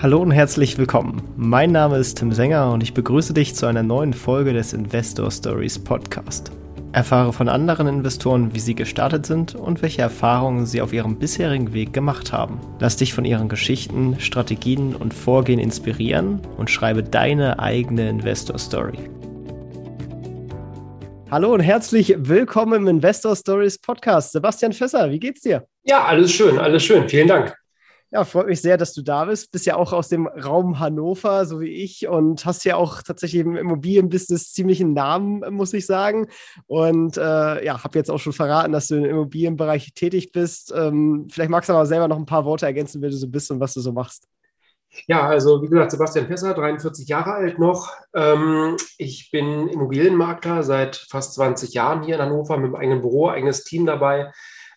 Hallo und herzlich willkommen. Mein Name ist Tim Sänger und ich begrüße dich zu einer neuen Folge des Investor Stories Podcast. Erfahre von anderen Investoren, wie sie gestartet sind und welche Erfahrungen sie auf ihrem bisherigen Weg gemacht haben. Lass dich von ihren Geschichten, Strategien und Vorgehen inspirieren und schreibe deine eigene Investor Story. Hallo und herzlich willkommen im Investor Stories Podcast. Sebastian Fässer, wie geht's dir? Ja, alles schön, alles schön. Vielen Dank. Ja, freut mich sehr, dass du da bist. Bist ja auch aus dem Raum Hannover, so wie ich, und hast ja auch tatsächlich im Immobilienbusiness ziemlichen Namen, muss ich sagen. Und äh, ja, habe jetzt auch schon verraten, dass du im Immobilienbereich tätig bist. Ähm, vielleicht magst du aber selber noch ein paar Worte ergänzen, wer du so bist und was du so machst. Ja, also wie gesagt, Sebastian Pesser, 43 Jahre alt noch. Ähm, ich bin Immobilienmakler seit fast 20 Jahren hier in Hannover mit einem eigenen Büro, eigenes Team dabei.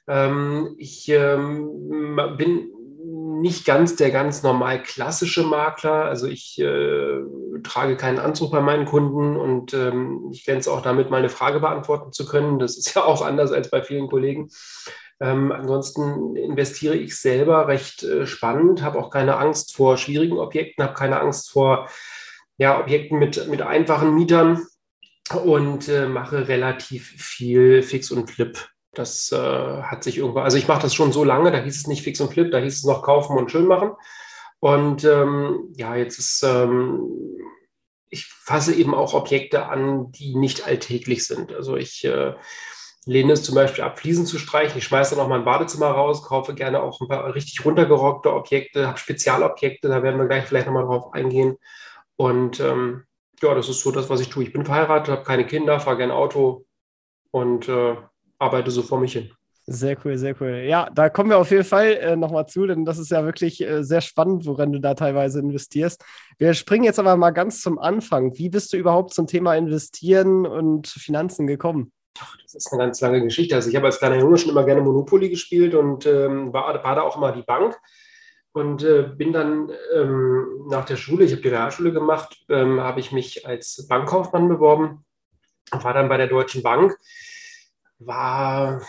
Ähm, ich ähm, bin nicht ganz der ganz normal klassische Makler. Also ich äh, trage keinen Anzug bei meinen Kunden und ähm, ich glänze auch damit, mal eine Frage beantworten zu können. Das ist ja auch anders als bei vielen Kollegen. Ähm, ansonsten investiere ich selber recht äh, spannend, habe auch keine Angst vor schwierigen Objekten, habe keine Angst vor ja, Objekten mit, mit einfachen Mietern und äh, mache relativ viel Fix und Flip das äh, hat sich irgendwo, also ich mache das schon so lange, da hieß es nicht fix und flip, da hieß es noch kaufen und schön machen. Und ähm, ja, jetzt ist, ähm, ich fasse eben auch Objekte an, die nicht alltäglich sind. Also ich äh, lehne es zum Beispiel ab, Fliesen zu streichen. Ich schmeiße dann auch mein Badezimmer raus, kaufe gerne auch ein paar richtig runtergerockte Objekte, habe Spezialobjekte, da werden wir gleich vielleicht nochmal drauf eingehen. Und ähm, ja, das ist so das, was ich tue. Ich bin verheiratet, habe keine Kinder, fahre gerne Auto und äh, arbeite so vor mich hin. Sehr cool, sehr cool. Ja, da kommen wir auf jeden Fall äh, nochmal zu, denn das ist ja wirklich äh, sehr spannend, woran du da teilweise investierst. Wir springen jetzt aber mal ganz zum Anfang. Wie bist du überhaupt zum Thema Investieren und Finanzen gekommen? Das ist eine ganz lange Geschichte. Also ich habe als kleiner Junge schon immer gerne Monopoly gespielt und ähm, war, war, da auch immer die Bank und äh, bin dann ähm, nach der Schule, ich habe die Realschule gemacht, ähm, habe ich mich als Bankkaufmann beworben, war dann bei der Deutschen Bank war,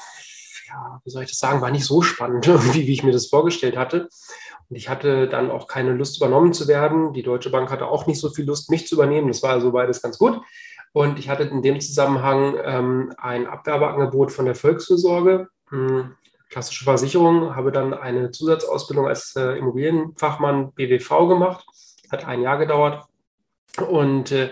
ja, wie soll ich das sagen, war nicht so spannend, wie, wie ich mir das vorgestellt hatte. Und ich hatte dann auch keine Lust, übernommen zu werden. Die Deutsche Bank hatte auch nicht so viel Lust, mich zu übernehmen. Das war also beides ganz gut. Und ich hatte in dem Zusammenhang ähm, ein Abwerbeangebot von der Volksfürsorge, hm, klassische Versicherung, habe dann eine Zusatzausbildung als äh, Immobilienfachmann BWV gemacht. Hat ein Jahr gedauert. Und äh,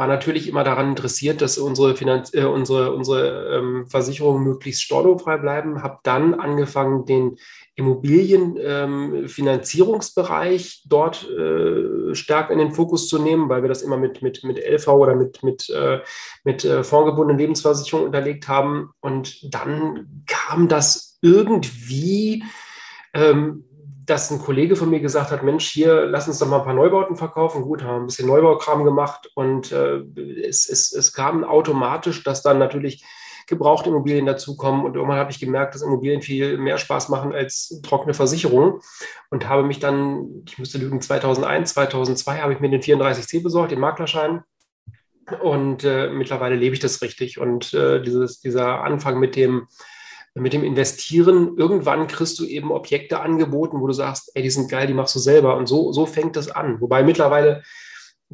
war natürlich immer daran interessiert, dass unsere, Finanz äh, unsere, unsere ähm, Versicherungen möglichst stornofrei bleiben. Habe dann angefangen, den Immobilienfinanzierungsbereich ähm, dort äh, stark in den Fokus zu nehmen, weil wir das immer mit, mit, mit LV oder mit, mit, äh, mit äh, fondgebundenen Lebensversicherungen unterlegt haben. Und dann kam das irgendwie ähm, dass ein Kollege von mir gesagt hat, Mensch, hier, lass uns doch mal ein paar Neubauten verkaufen. Gut, haben ein bisschen Neubaukram gemacht und äh, es, es, es kam automatisch, dass dann natürlich gebrauchte Immobilien dazukommen und irgendwann habe ich gemerkt, dass Immobilien viel mehr Spaß machen als trockene Versicherungen und habe mich dann, ich müsste lügen, 2001, 2002 habe ich mir den 34C besorgt, den Maklerschein und äh, mittlerweile lebe ich das richtig und äh, dieses, dieser Anfang mit dem mit dem Investieren, irgendwann kriegst du eben Objekte angeboten, wo du sagst, ey, die sind geil, die machst du selber. Und so, so fängt das an. Wobei mittlerweile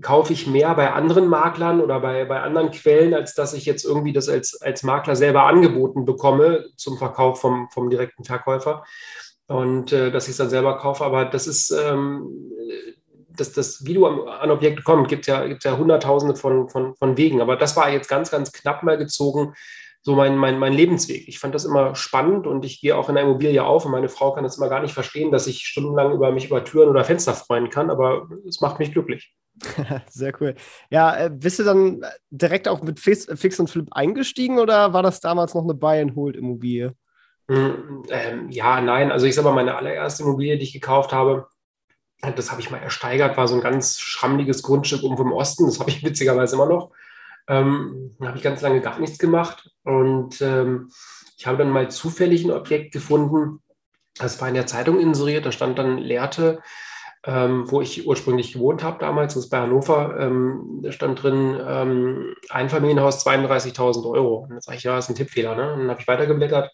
kaufe ich mehr bei anderen Maklern oder bei, bei anderen Quellen, als dass ich jetzt irgendwie das als, als Makler selber angeboten bekomme zum Verkauf vom, vom direkten Verkäufer und äh, dass ich es dann selber kaufe. Aber das ist, ähm, das, das, wie du an, an Objekte kommst, gibt es ja, gibt's ja hunderttausende von, von, von Wegen. Aber das war jetzt ganz, ganz knapp mal gezogen so mein, mein, mein Lebensweg. Ich fand das immer spannend und ich gehe auch in der Immobilie auf und meine Frau kann das immer gar nicht verstehen, dass ich stundenlang über mich über Türen oder Fenster freuen kann, aber es macht mich glücklich. Sehr cool. Ja, äh, bist du dann direkt auch mit Fix, Fix und Flip eingestiegen oder war das damals noch eine Buy-and-Hold-Immobilie? Mm, ähm, ja, nein. Also ich sage mal, meine allererste Immobilie, die ich gekauft habe, das habe ich mal ersteigert, war so ein ganz schrammliges Grundstück irgendwo im Osten. Das habe ich witzigerweise immer noch. Ähm, da habe ich ganz lange gar nichts gemacht und ähm, ich habe dann mal zufällig ein Objekt gefunden, das war in der Zeitung inseriert, da stand dann Lehrte, ähm, wo ich ursprünglich gewohnt habe damals, das ist bei Hannover, ähm, da stand drin ähm, Einfamilienhaus 32.000 Euro. Und dann sage ich, ja, das ist ein Tippfehler. Ne? Und dann habe ich weitergeblättert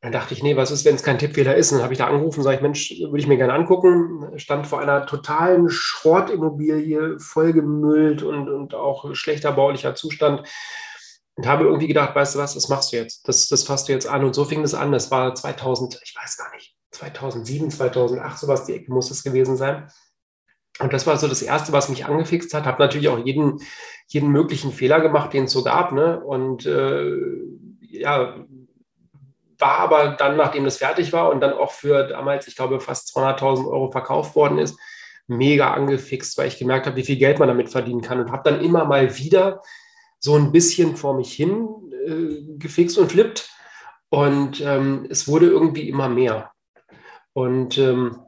Dann dachte ich, nee, was ist, wenn es kein Tippfehler ist? Und dann habe ich da angerufen, sage ich, Mensch, würde ich mir gerne angucken. Stand vor einer totalen Schrottimmobilie, vollgemüllt und, und auch schlechter baulicher Zustand. Und habe irgendwie gedacht, weißt du was, das machst du jetzt. Das, das fasst du jetzt an. Und so fing das an. Das war 2000, ich weiß gar nicht, 2007, 2008, sowas, die Ecke muss es gewesen sein. Und das war so das Erste, was mich angefixt hat. Habe natürlich auch jeden, jeden möglichen Fehler gemacht, den es so gab. Ne? Und äh, ja, war aber dann, nachdem das fertig war und dann auch für damals, ich glaube, fast 200.000 Euro verkauft worden ist, mega angefixt, weil ich gemerkt habe, wie viel Geld man damit verdienen kann und habe dann immer mal wieder so ein bisschen vor mich hin äh, gefixt und flippt und ähm, es wurde irgendwie immer mehr. Und ähm,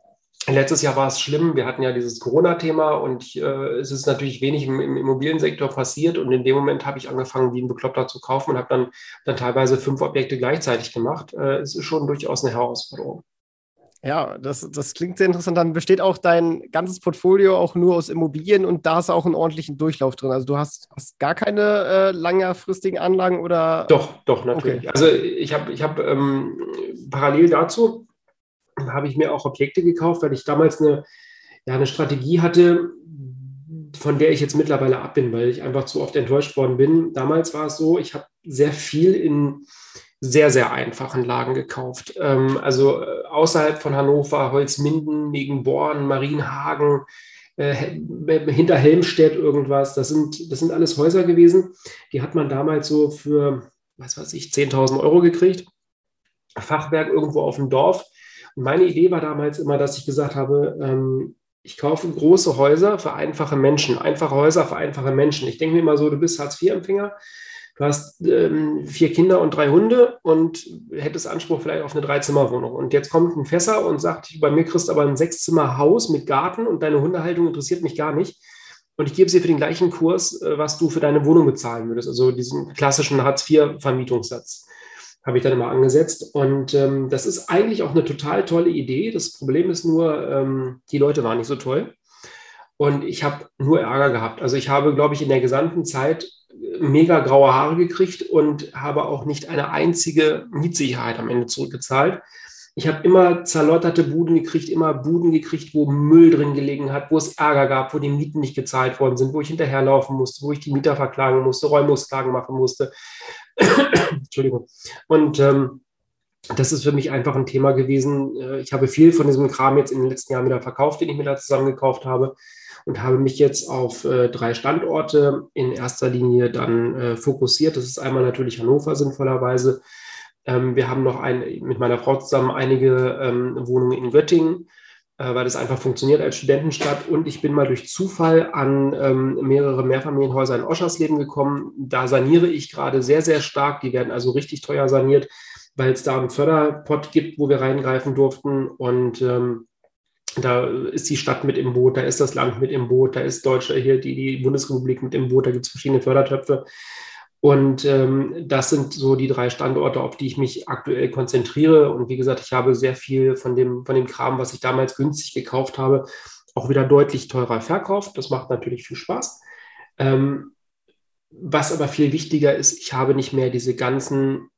Letztes Jahr war es schlimm. Wir hatten ja dieses Corona-Thema und äh, es ist natürlich wenig im, im, Immobiliensektor passiert. Und in dem Moment habe ich angefangen, wie ein Bekloppter zu kaufen und habe dann, dann teilweise fünf Objekte gleichzeitig gemacht. Äh, es ist schon durchaus eine Herausforderung. Ja, das, das klingt sehr interessant. Dann besteht auch dein ganzes Portfolio auch nur aus Immobilien und da hast du auch einen ordentlichen Durchlauf drin. Also du hast, hast gar keine äh, langfristigen Anlagen oder? Doch, doch, natürlich. Okay. Also ich habe ich hab, ähm, parallel dazu habe ich mir auch Objekte gekauft, weil ich damals eine, ja, eine Strategie hatte, von der ich jetzt mittlerweile ab bin, weil ich einfach zu oft enttäuscht worden bin. Damals war es so, ich habe sehr viel in sehr, sehr einfachen Lagen gekauft. Ähm, also äh, außerhalb von Hannover, Holzminden, Negenborn, Marienhagen, äh, hinter Helmstedt irgendwas. Das sind, das sind alles Häuser gewesen. Die hat man damals so für, was weiß ich, 10.000 Euro gekriegt. Fachwerk irgendwo auf dem Dorf. Meine Idee war damals immer, dass ich gesagt habe, ähm, ich kaufe große Häuser für einfache Menschen, einfache Häuser für einfache Menschen. Ich denke mir immer so, du bist Hartz-IV-Empfänger, du hast ähm, vier Kinder und drei Hunde und hättest Anspruch vielleicht auf eine Dreizimmerwohnung. Und jetzt kommt ein Fässer und sagt, bei mir kriegst du aber ein Sechszimmerhaus mit Garten und deine Hundehaltung interessiert mich gar nicht. Und ich gebe es dir für den gleichen Kurs, äh, was du für deine Wohnung bezahlen würdest, also diesen klassischen Hartz-IV-Vermietungssatz habe ich dann immer angesetzt. Und ähm, das ist eigentlich auch eine total tolle Idee. Das Problem ist nur, ähm, die Leute waren nicht so toll. Und ich habe nur Ärger gehabt. Also ich habe, glaube ich, in der gesamten Zeit äh, mega graue Haare gekriegt und habe auch nicht eine einzige Mietsicherheit am Ende zurückgezahlt. Ich habe immer zerlotterte Buden gekriegt, immer Buden gekriegt, wo Müll drin gelegen hat, wo es Ärger gab, wo die Mieten nicht gezahlt worden sind, wo ich hinterherlaufen musste, wo ich die Mieter verklagen musste, Räumungsklagen machen musste. Entschuldigung. Und ähm, das ist für mich einfach ein Thema gewesen. Äh, ich habe viel von diesem Kram jetzt in den letzten Jahren wieder verkauft, den ich mir da zusammengekauft habe und habe mich jetzt auf äh, drei Standorte in erster Linie dann äh, fokussiert. Das ist einmal natürlich Hannover sinnvollerweise. Ähm, wir haben noch ein, mit meiner Frau zusammen einige ähm, Wohnungen in Göttingen weil das einfach funktioniert als Studentenstadt. Und ich bin mal durch Zufall an ähm, mehrere Mehrfamilienhäuser in Oschersleben gekommen. Da saniere ich gerade sehr, sehr stark. Die werden also richtig teuer saniert, weil es da einen Förderpot gibt, wo wir reingreifen durften. Und ähm, da ist die Stadt mit im Boot, da ist das Land mit im Boot, da ist Deutschland hier die, die Bundesrepublik mit im Boot, da gibt es verschiedene Fördertöpfe. Und ähm, das sind so die drei Standorte, auf die ich mich aktuell konzentriere. Und wie gesagt, ich habe sehr viel von dem, von dem Kram, was ich damals günstig gekauft habe, auch wieder deutlich teurer verkauft. Das macht natürlich viel Spaß. Ähm, was aber viel wichtiger ist, ich habe nicht mehr diese ganzen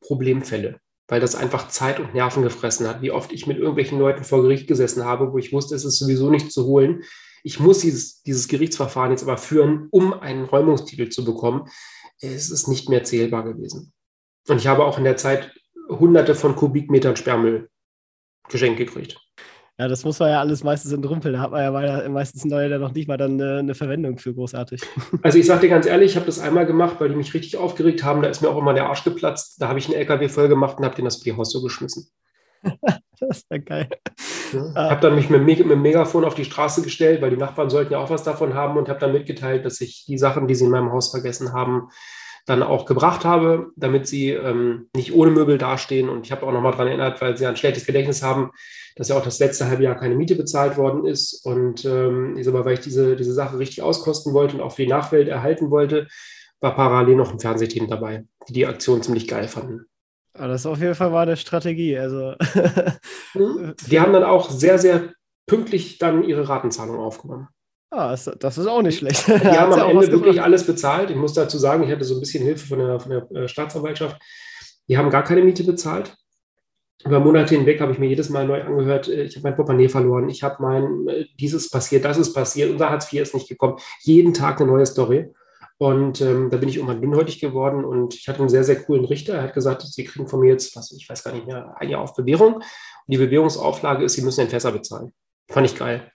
Problemfälle, weil das einfach Zeit und Nerven gefressen hat. Wie oft ich mit irgendwelchen Leuten vor Gericht gesessen habe, wo ich wusste, es ist sowieso nicht zu holen ich muss dieses, dieses Gerichtsverfahren jetzt aber führen, um einen Räumungstitel zu bekommen. Es ist nicht mehr zählbar gewesen. Und ich habe auch in der Zeit hunderte von Kubikmetern Sperrmüll geschenkt gekriegt. Ja, das muss man ja alles meistens entrümpeln. Da hat man ja meistens neue dann noch nicht mal dann eine, eine Verwendung für großartig. Also ich sage dir ganz ehrlich, ich habe das einmal gemacht, weil die mich richtig aufgeregt haben. Da ist mir auch immer der Arsch geplatzt. Da habe ich einen LKW voll gemacht und habe den das für die Haus so geschmissen. das ist ja geil. Ja, ich habe dann mich mit, mit dem Megafon auf die Straße gestellt, weil die Nachbarn sollten ja auch was davon haben und habe dann mitgeteilt, dass ich die Sachen, die sie in meinem Haus vergessen haben, dann auch gebracht habe, damit sie ähm, nicht ohne Möbel dastehen. Und ich habe auch nochmal daran erinnert, weil sie ein schlechtes Gedächtnis haben, dass ja auch das letzte halbe Jahr keine Miete bezahlt worden ist. Und ähm, ich sag mal, weil ich diese, diese Sache richtig auskosten wollte und auch für die Nachwelt erhalten wollte, war parallel noch ein Fernsehteam dabei, die die Aktion ziemlich geil fanden. Aber das auf jeden Fall war eine Strategie. Also. Mhm. die haben dann auch sehr, sehr pünktlich dann ihre Ratenzahlung aufgenommen. Ah, das ist auch nicht schlecht. Die haben am Ende wirklich alles bezahlt. Ich muss dazu sagen, ich hatte so ein bisschen Hilfe von der, von der äh, Staatsanwaltschaft. Die haben gar keine Miete bezahlt. über Monate hinweg habe ich mir jedes Mal neu angehört, äh, ich habe mein Portemonnaie verloren, ich habe mein, äh, dieses passiert, das ist passiert, unser Hartz IV ist nicht gekommen. Jeden Tag eine neue Story. Und ähm, da bin ich irgendwann dünnhäutig geworden und ich hatte einen sehr, sehr coolen Richter. Er hat gesagt, Sie kriegen von mir jetzt, was, ich weiß gar nicht mehr, ein Jahr auf Bewährung. Und die Bewährungsauflage ist, Sie müssen den Fässer bezahlen. Fand ich geil.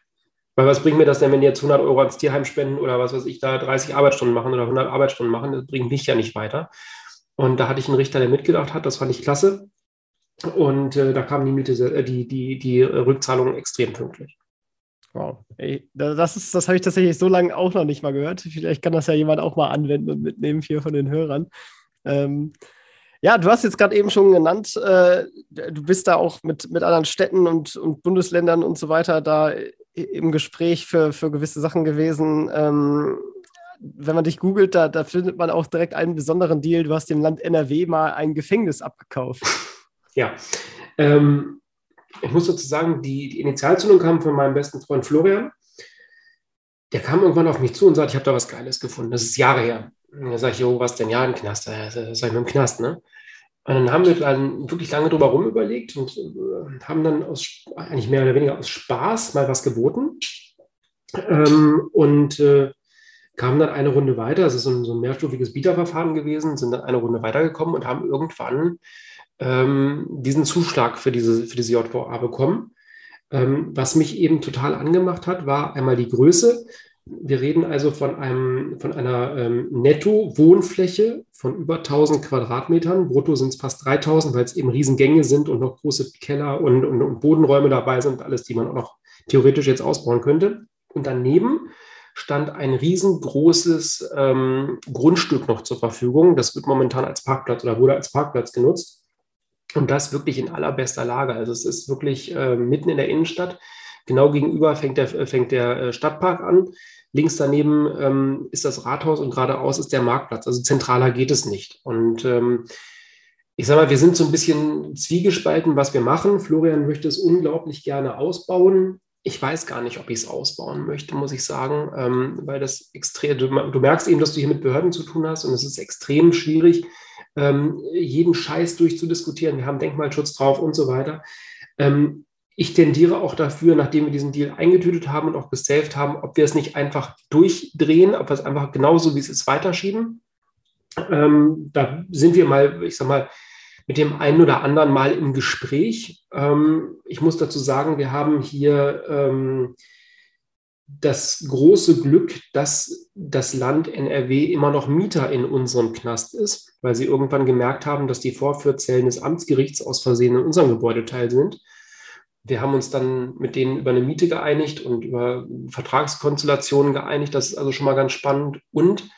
Weil was bringt mir das denn, wenn die jetzt 100 Euro ans Tierheim spenden oder was weiß ich, da 30 Arbeitsstunden machen oder 100 Arbeitsstunden machen? Das bringt mich ja nicht weiter. Und da hatte ich einen Richter, der mitgedacht hat. Das fand ich klasse. Und äh, da kam die Miete, äh, die, die, die Rückzahlung extrem pünktlich. Wow. Ey, das ist, das habe ich tatsächlich so lange auch noch nicht mal gehört. Vielleicht kann das ja jemand auch mal anwenden und mitnehmen hier von den Hörern. Ähm, ja, du hast jetzt gerade eben schon genannt, äh, du bist da auch mit, mit anderen Städten und, und Bundesländern und so weiter da im Gespräch für, für gewisse Sachen gewesen. Ähm, wenn man dich googelt, da, da findet man auch direkt einen besonderen Deal. Du hast dem Land NRW mal ein Gefängnis abgekauft. Ja, ähm, ich muss dazu sagen, die, die Initialzündung kam von meinem besten Freund Florian. Der kam irgendwann auf mich zu und sagte, ich habe da was Geiles gefunden. Das ist Jahre her. Da sage ich, jo, was denn? Ja, ein Knast. Das sag ich mir im Knast, ne? Und dann haben wir dann wirklich lange drüber rum überlegt und äh, haben dann aus, eigentlich mehr oder weniger aus Spaß mal was geboten. Ähm, und äh, kamen dann eine Runde weiter. Es ist so ein, so ein mehrstufiges Bieterverfahren gewesen, sind dann eine Runde weitergekommen und haben irgendwann ähm, diesen Zuschlag für diese, für diese JVA bekommen. Ähm, was mich eben total angemacht hat, war einmal die Größe. Wir reden also von, einem, von einer ähm, Netto-Wohnfläche von über 1000 Quadratmetern. Brutto sind es fast 3000, weil es eben Riesengänge sind und noch große Keller und, und, und Bodenräume dabei sind, alles, die man auch noch theoretisch jetzt ausbauen könnte. Und daneben stand ein riesengroßes ähm, Grundstück noch zur Verfügung. Das wird momentan als Parkplatz oder wurde als Parkplatz genutzt. Und das wirklich in allerbester Lage. Also es ist wirklich äh, mitten in der Innenstadt. Genau gegenüber fängt der, fängt der äh, Stadtpark an. Links daneben ähm, ist das Rathaus und geradeaus ist der Marktplatz. Also zentraler geht es nicht. Und ähm, ich sage mal, wir sind so ein bisschen zwiegespalten, was wir machen. Florian möchte es unglaublich gerne ausbauen. Ich weiß gar nicht, ob ich es ausbauen möchte, muss ich sagen, ähm, weil das extrem, du, du merkst eben, dass du hier mit Behörden zu tun hast und es ist extrem schwierig, ähm, jeden Scheiß durchzudiskutieren. Wir haben Denkmalschutz drauf und so weiter. Ähm, ich tendiere auch dafür, nachdem wir diesen Deal eingetütet haben und auch gesaved haben, ob wir es nicht einfach durchdrehen, ob wir es einfach genauso wie es ist weiterschieben. Ähm, da sind wir mal, ich sag mal, mit dem einen oder anderen Mal im Gespräch. Ähm, ich muss dazu sagen, wir haben hier ähm, das große Glück, dass das Land NRW immer noch Mieter in unserem Knast ist, weil sie irgendwann gemerkt haben, dass die Vorführzellen des Amtsgerichts aus Versehen in unserem Gebäudeteil sind. Wir haben uns dann mit denen über eine Miete geeinigt und über Vertragskonstellationen geeinigt. Das ist also schon mal ganz spannend. Und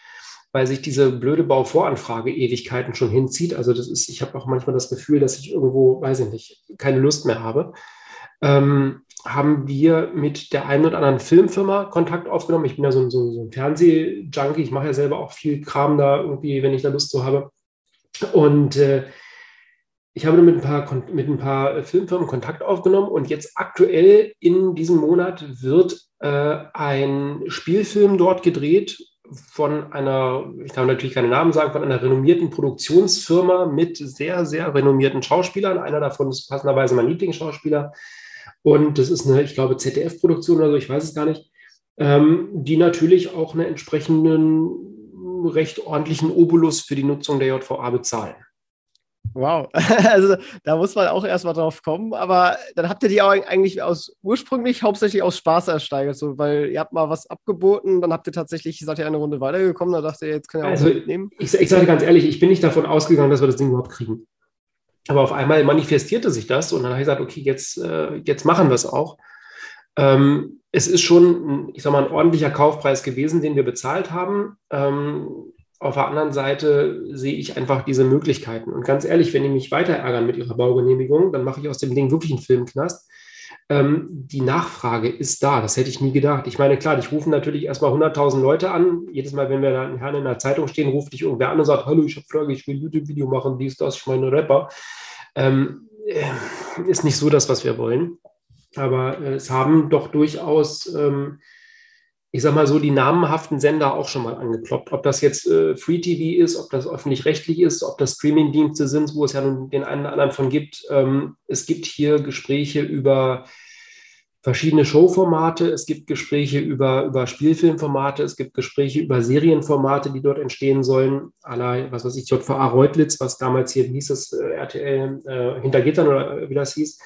weil sich diese blöde Bauvoranfrage Ewigkeiten schon hinzieht. Also das ist, ich habe auch manchmal das Gefühl, dass ich irgendwo, weiß ich nicht, keine Lust mehr habe. Ähm, haben wir mit der einen oder anderen Filmfirma Kontakt aufgenommen. Ich bin ja so ein, so, so ein Fernsehjunkie, ich mache ja selber auch viel Kram da irgendwie, wenn ich da Lust so habe. Und äh, ich habe mit ein, paar, mit ein paar Filmfirmen Kontakt aufgenommen und jetzt aktuell in diesem Monat wird äh, ein Spielfilm dort gedreht von einer, ich kann natürlich keine Namen sagen, von einer renommierten Produktionsfirma mit sehr, sehr renommierten Schauspielern. Einer davon ist passenderweise mein Lieblingsschauspieler. Und das ist eine, ich glaube, ZDF-Produktion oder so, ich weiß es gar nicht, ähm, die natürlich auch einen entsprechenden recht ordentlichen Obolus für die Nutzung der JVA bezahlen. Wow, also da muss man auch erstmal drauf kommen, aber dann habt ihr die auch eigentlich aus ursprünglich hauptsächlich aus Spaß ersteigert, so, weil ihr habt mal was abgeboten, dann habt ihr tatsächlich, seid ihr eine Runde weitergekommen, da dachte ihr, jetzt könnt ihr auch also, mitnehmen. Ich, ich sage ganz ehrlich, ich bin nicht davon ausgegangen, dass wir das Ding überhaupt kriegen. Aber auf einmal manifestierte sich das und dann habe ich gesagt, okay, jetzt, äh, jetzt machen wir es auch. Ähm, es ist schon, ich sage mal, ein ordentlicher Kaufpreis gewesen, den wir bezahlt haben. Ähm, auf der anderen Seite sehe ich einfach diese Möglichkeiten. Und ganz ehrlich, wenn die mich weiter ärgern mit ihrer Baugenehmigung, dann mache ich aus dem Ding wirklich einen Filmknast. Ähm, die Nachfrage ist da, das hätte ich nie gedacht. Ich meine, klar, ich rufe natürlich erstmal 100.000 Leute an. Jedes Mal, wenn wir da in Herrn in der Zeitung stehen, ruft dich irgendwer an und sagt, hallo, ich habe Frage, ich will YouTube-Video machen, dies, das, ich meine Rapper. Ähm, äh, ist nicht so das, was wir wollen. Aber äh, es haben doch durchaus ähm, ich sag mal so, die namenhaften Sender auch schon mal angekloppt. Ob das jetzt äh, Free TV ist, ob das öffentlich-rechtlich ist, ob das Streaming-Dienste sind, wo es ja nun den einen oder anderen von gibt. Ähm, es gibt hier Gespräche über verschiedene Showformate, es gibt Gespräche über, über Spielfilmformate, es gibt Gespräche über Serienformate, die dort entstehen sollen, aller, was weiß ich, JVA Reutlitz, was damals hier, hieß es, äh, RTL äh, hinter Gittern oder wie das hieß,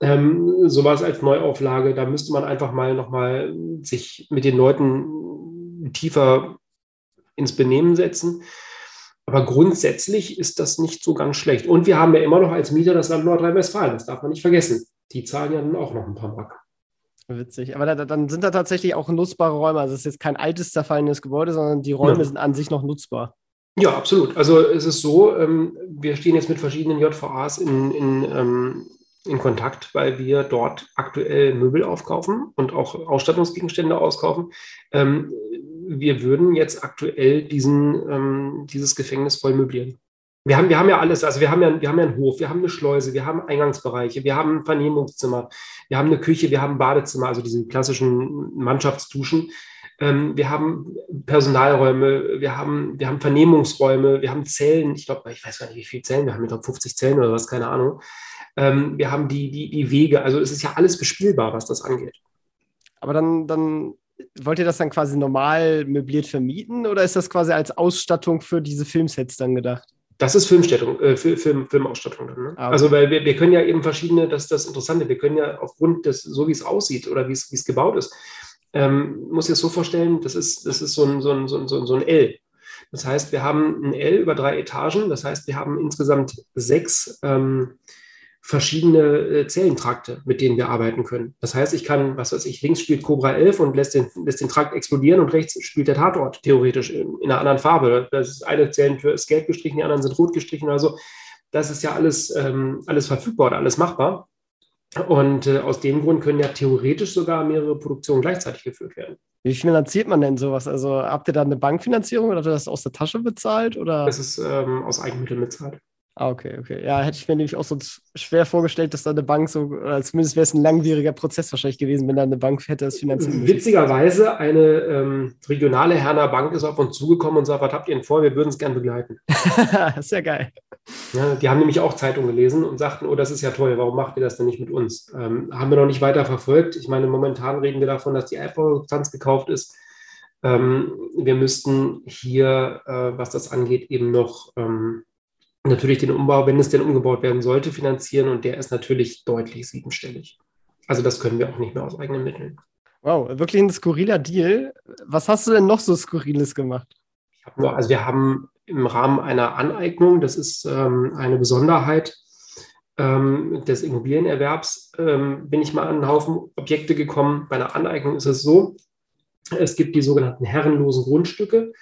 ähm, sowas als Neuauflage, da müsste man einfach mal nochmal sich mit den Leuten tiefer ins Benehmen setzen. Aber grundsätzlich ist das nicht so ganz schlecht. Und wir haben ja immer noch als Mieter das Land Nordrhein-Westfalen, das darf man nicht vergessen. Die zahlen ja dann auch noch ein paar Mark. Witzig. Aber da, dann sind da tatsächlich auch nutzbare Räume. Also es ist jetzt kein altes, zerfallenes Gebäude, sondern die Räume ja. sind an sich noch nutzbar. Ja, absolut. Also es ist so, ähm, wir stehen jetzt mit verschiedenen JVAs in, in, ähm, in Kontakt, weil wir dort aktuell Möbel aufkaufen und auch Ausstattungsgegenstände auskaufen. Ähm, wir würden jetzt aktuell diesen, ähm, dieses Gefängnis voll möblieren. Wir haben, wir haben ja alles, also wir haben ja, wir haben ja einen Hof, wir haben eine Schleuse, wir haben Eingangsbereiche, wir haben ein Vernehmungszimmer, wir haben eine Küche, wir haben ein Badezimmer, also diese klassischen Mannschaftsduschen. Ähm, wir haben Personalräume, wir haben, wir haben Vernehmungsräume, wir haben Zellen, ich glaube, ich weiß gar nicht, wie viele Zellen, wir haben, ich glaube, 50 Zellen oder was, keine Ahnung. Ähm, wir haben die, die, die Wege. Also es ist ja alles bespielbar, was das angeht. Aber dann, dann wollt ihr das dann quasi normal möbliert vermieten oder ist das quasi als Ausstattung für diese Filmsets dann gedacht? Das ist Filmstattung, äh, Film, Filmausstattung. Dann, ne? ah, okay. Also, weil wir, wir können ja eben verschiedene, das ist das Interessante, wir können ja aufgrund des, so wie es aussieht oder wie es, wie es gebaut ist, ähm, muss ich es so vorstellen, das ist, das ist so ein, so, ein, so, ein, so ein L. Das heißt, wir haben ein L über drei Etagen, das heißt, wir haben insgesamt sechs ähm, verschiedene äh, Zellentrakte, mit denen wir arbeiten können. Das heißt, ich kann, was weiß ich, links spielt Cobra 11 und lässt den, lässt den Trakt explodieren und rechts spielt der Tatort theoretisch in, in einer anderen Farbe. Das ist eine Zellentür ist gelb gestrichen, die anderen sind rot gestrichen oder so. Das ist ja alles, ähm, alles verfügbar oder alles machbar. Und äh, aus dem Grund können ja theoretisch sogar mehrere Produktionen gleichzeitig geführt werden. Wie finanziert man denn sowas? Also habt ihr da eine Bankfinanzierung oder habt ihr das aus der Tasche bezahlt? Oder? Das ist ähm, aus Eigenmitteln bezahlt. Ah, okay, okay. Ja, hätte ich mir nämlich auch so schwer vorgestellt, dass da eine Bank so, oder zumindest wäre es ein langwieriger Prozess wahrscheinlich gewesen, wenn da eine Bank hätte das finanziert. Witzigerweise, eine ähm, regionale Herner Bank ist auf uns zugekommen und sagt, was habt ihr denn vor? Wir würden es gern begleiten. das ist ja geil. Ja, die haben nämlich auch Zeitung gelesen und sagten, oh, das ist ja toll, warum macht ihr das denn nicht mit uns? Ähm, haben wir noch nicht weiter verfolgt. Ich meine, momentan reden wir davon, dass die Apple-Substanz gekauft ist. Ähm, wir müssten hier, äh, was das angeht, eben noch ähm, natürlich den Umbau, wenn es denn umgebaut werden sollte, finanzieren und der ist natürlich deutlich siebenstellig. Also das können wir auch nicht mehr aus eigenen Mitteln. Wow, wirklich ein skurriler Deal. Was hast du denn noch so Skurriles gemacht? Nur, also wir haben im Rahmen einer Aneignung, das ist ähm, eine Besonderheit ähm, des Immobilienerwerbs, ähm, bin ich mal an einen Haufen Objekte gekommen. Bei einer Aneignung ist es so, es gibt die sogenannten herrenlosen Grundstücke.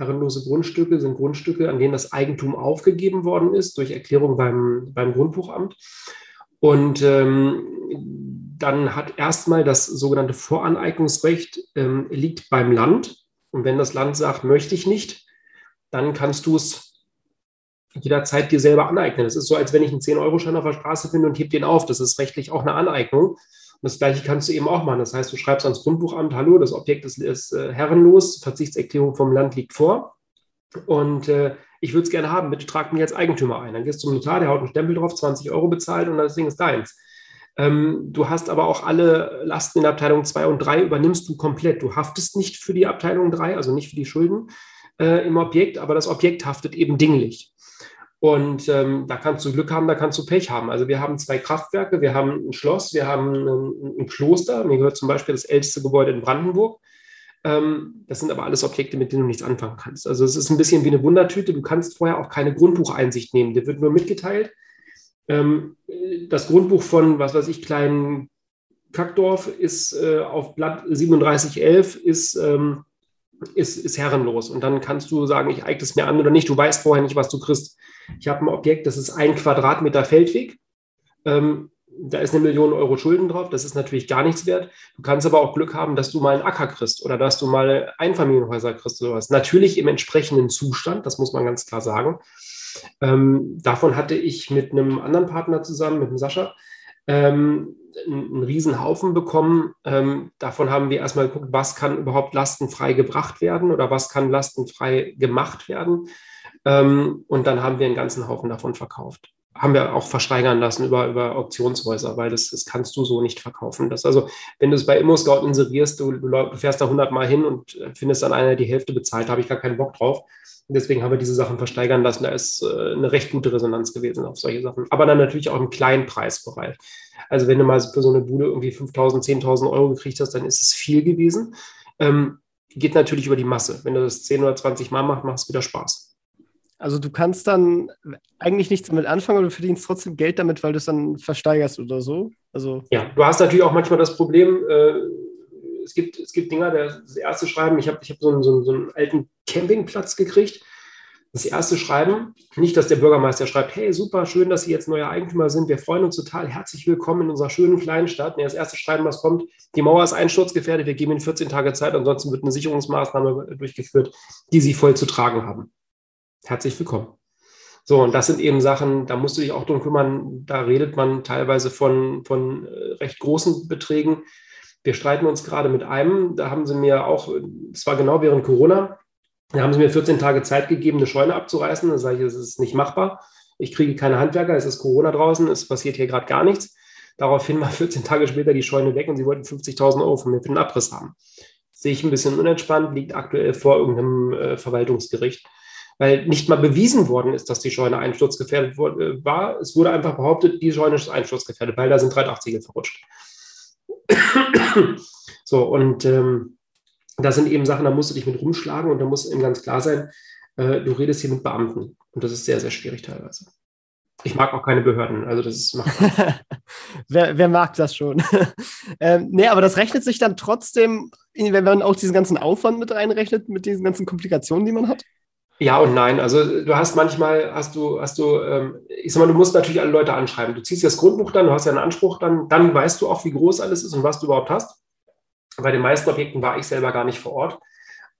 Herrenlose Grundstücke sind Grundstücke, an denen das Eigentum aufgegeben worden ist durch Erklärung beim, beim Grundbuchamt. Und ähm, dann hat erstmal das sogenannte Voraneignungsrecht ähm, liegt beim Land. Und wenn das Land sagt, möchte ich nicht, dann kannst du es jederzeit dir selber aneignen. Das ist so, als wenn ich einen 10-Euro-Schein auf der Straße finde und heb den auf. Das ist rechtlich auch eine Aneignung. Und das Gleiche kannst du eben auch machen. Das heißt, du schreibst ans Grundbuchamt, hallo, das Objekt ist, ist äh, herrenlos, Verzichtserklärung vom Land liegt vor. Und äh, ich würde es gerne haben, bitte trag mir jetzt Eigentümer ein. Dann gehst du zum Notar, der haut einen Stempel drauf, 20 Euro bezahlt und das Ding ist deins. Ähm, du hast aber auch alle Lasten in Abteilung 2 und 3 übernimmst du komplett. Du haftest nicht für die Abteilung 3, also nicht für die Schulden äh, im Objekt, aber das Objekt haftet eben dinglich. Und ähm, da kannst du Glück haben, da kannst du Pech haben. Also wir haben zwei Kraftwerke, wir haben ein Schloss, wir haben ein, ein Kloster. Mir gehört zum Beispiel das älteste Gebäude in Brandenburg. Ähm, das sind aber alles Objekte, mit denen du nichts anfangen kannst. Also es ist ein bisschen wie eine Wundertüte. Du kannst vorher auch keine Grundbucheinsicht nehmen. Dir wird nur mitgeteilt. Ähm, das Grundbuch von, was weiß ich, kleinen Kackdorf ist äh, auf Blatt 3711 ist ähm, ist, ist herrenlos. Und dann kannst du sagen, ich eigne es mir an oder nicht. Du weißt vorher nicht, was du kriegst. Ich habe ein Objekt, das ist ein Quadratmeter Feldweg. Ähm, da ist eine Million Euro Schulden drauf. Das ist natürlich gar nichts wert. Du kannst aber auch Glück haben, dass du mal einen Acker kriegst oder dass du mal Einfamilienhäuser kriegst oder was. Natürlich im entsprechenden Zustand, das muss man ganz klar sagen. Ähm, davon hatte ich mit einem anderen Partner zusammen, mit dem Sascha, ähm, einen riesen Haufen bekommen. Ähm, davon haben wir erstmal geguckt, was kann überhaupt lastenfrei gebracht werden oder was kann lastenfrei gemacht werden. Ähm, und dann haben wir einen ganzen Haufen davon verkauft. Haben wir auch versteigern lassen über, über Auktionshäuser, weil das, das kannst du so nicht verkaufen. Das also, wenn du es bei ImmoScout inserierst, du, du fährst da 100 Mal hin und findest dann einer, die Hälfte bezahlt, habe ich gar keinen Bock drauf. Deswegen haben wir diese Sachen versteigern lassen. Da ist äh, eine recht gute Resonanz gewesen auf solche Sachen. Aber dann natürlich auch im kleinen Preisbereich. Also wenn du mal für so eine Bude irgendwie 5.000, 10.000 Euro gekriegt hast, dann ist es viel gewesen. Ähm, geht natürlich über die Masse. Wenn du das 10 oder 20 Mal machst, macht es wieder Spaß. Also du kannst dann eigentlich nichts damit anfangen, aber du verdienst trotzdem Geld damit, weil du es dann versteigerst oder so. Also ja, du hast natürlich auch manchmal das Problem, äh, es, gibt, es gibt Dinger, das erste Schreiben, ich habe ich hab so, einen, so, so einen alten Campingplatz gekriegt das erste Schreiben, nicht, dass der Bürgermeister schreibt, hey, super, schön, dass Sie jetzt neuer Eigentümer sind, wir freuen uns total, herzlich willkommen in unserer schönen kleinen Stadt. Nee, das erste Schreiben, was kommt, die Mauer ist einsturzgefährdet, wir geben Ihnen 14 Tage Zeit, ansonsten wird eine Sicherungsmaßnahme durchgeführt, die Sie voll zu tragen haben. Herzlich willkommen. So, und das sind eben Sachen, da musst du dich auch drum kümmern, da redet man teilweise von, von äh, recht großen Beträgen. Wir streiten uns gerade mit einem, da haben sie mir auch, es war genau während Corona, da haben sie mir 14 Tage Zeit gegeben, eine Scheune abzureißen. Da sage ich, es ist nicht machbar. Ich kriege keine Handwerker, es ist Corona draußen, es passiert hier gerade gar nichts. Daraufhin war 14 Tage später die Scheune weg und sie wollten 50.000 Euro von mir für den Abriss haben. sehe ich ein bisschen unentspannt, liegt aktuell vor irgendeinem äh, Verwaltungsgericht, weil nicht mal bewiesen worden ist, dass die Scheune einsturzgefährdet äh, war. Es wurde einfach behauptet, die Scheune ist einsturzgefährdet, weil da sind 380 verrutscht. so, und ähm, das sind eben Sachen, da musst du dich mit rumschlagen und da muss eben ganz klar sein, äh, du redest hier mit Beamten. Und das ist sehr, sehr schwierig teilweise. Ich mag auch keine Behörden, also das ist wer, wer, mag das schon? ähm, nee, aber das rechnet sich dann trotzdem, wenn man auch diesen ganzen Aufwand mit reinrechnet, mit diesen ganzen Komplikationen, die man hat? Ja und nein. Also du hast manchmal, hast du, hast du, ähm, ich sag mal, du musst natürlich alle Leute anschreiben. Du ziehst das Grundbuch dann, du hast ja einen Anspruch dann, dann weißt du auch, wie groß alles ist und was du überhaupt hast. Bei den meisten Objekten war ich selber gar nicht vor Ort.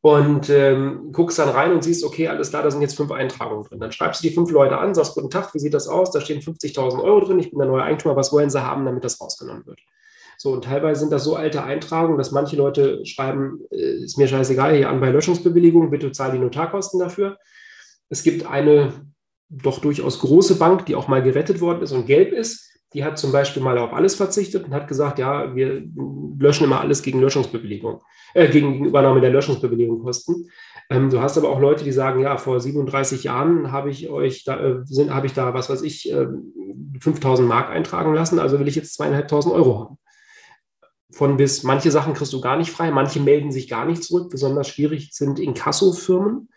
Und ähm, guckst dann rein und siehst, okay, alles klar, da sind jetzt fünf Eintragungen drin. Dann schreibst du die fünf Leute an, sagst, guten Tag, wie sieht das aus? Da stehen 50.000 Euro drin, ich bin der neue Eigentümer, was wollen sie haben, damit das rausgenommen wird? So, und teilweise sind das so alte Eintragungen, dass manche Leute schreiben, äh, ist mir scheißegal, hier an bei Löschungsbewilligung, bitte zahl die Notarkosten dafür. Es gibt eine doch durchaus große Bank, die auch mal gerettet worden ist und gelb ist die hat zum Beispiel mal auf alles verzichtet und hat gesagt, ja, wir löschen immer alles gegen Löschungsbewilligung, äh, gegen Übernahme der Löschungsbewilligung kosten. Ähm, du hast aber auch Leute, die sagen, ja, vor 37 Jahren habe ich euch da, äh, habe ich da, was weiß ich, äh, 5000 Mark eintragen lassen, also will ich jetzt zweieinhalbtausend Euro haben. Von bis, manche Sachen kriegst du gar nicht frei, manche melden sich gar nicht zurück. Besonders schwierig sind Inkasso-Firmen.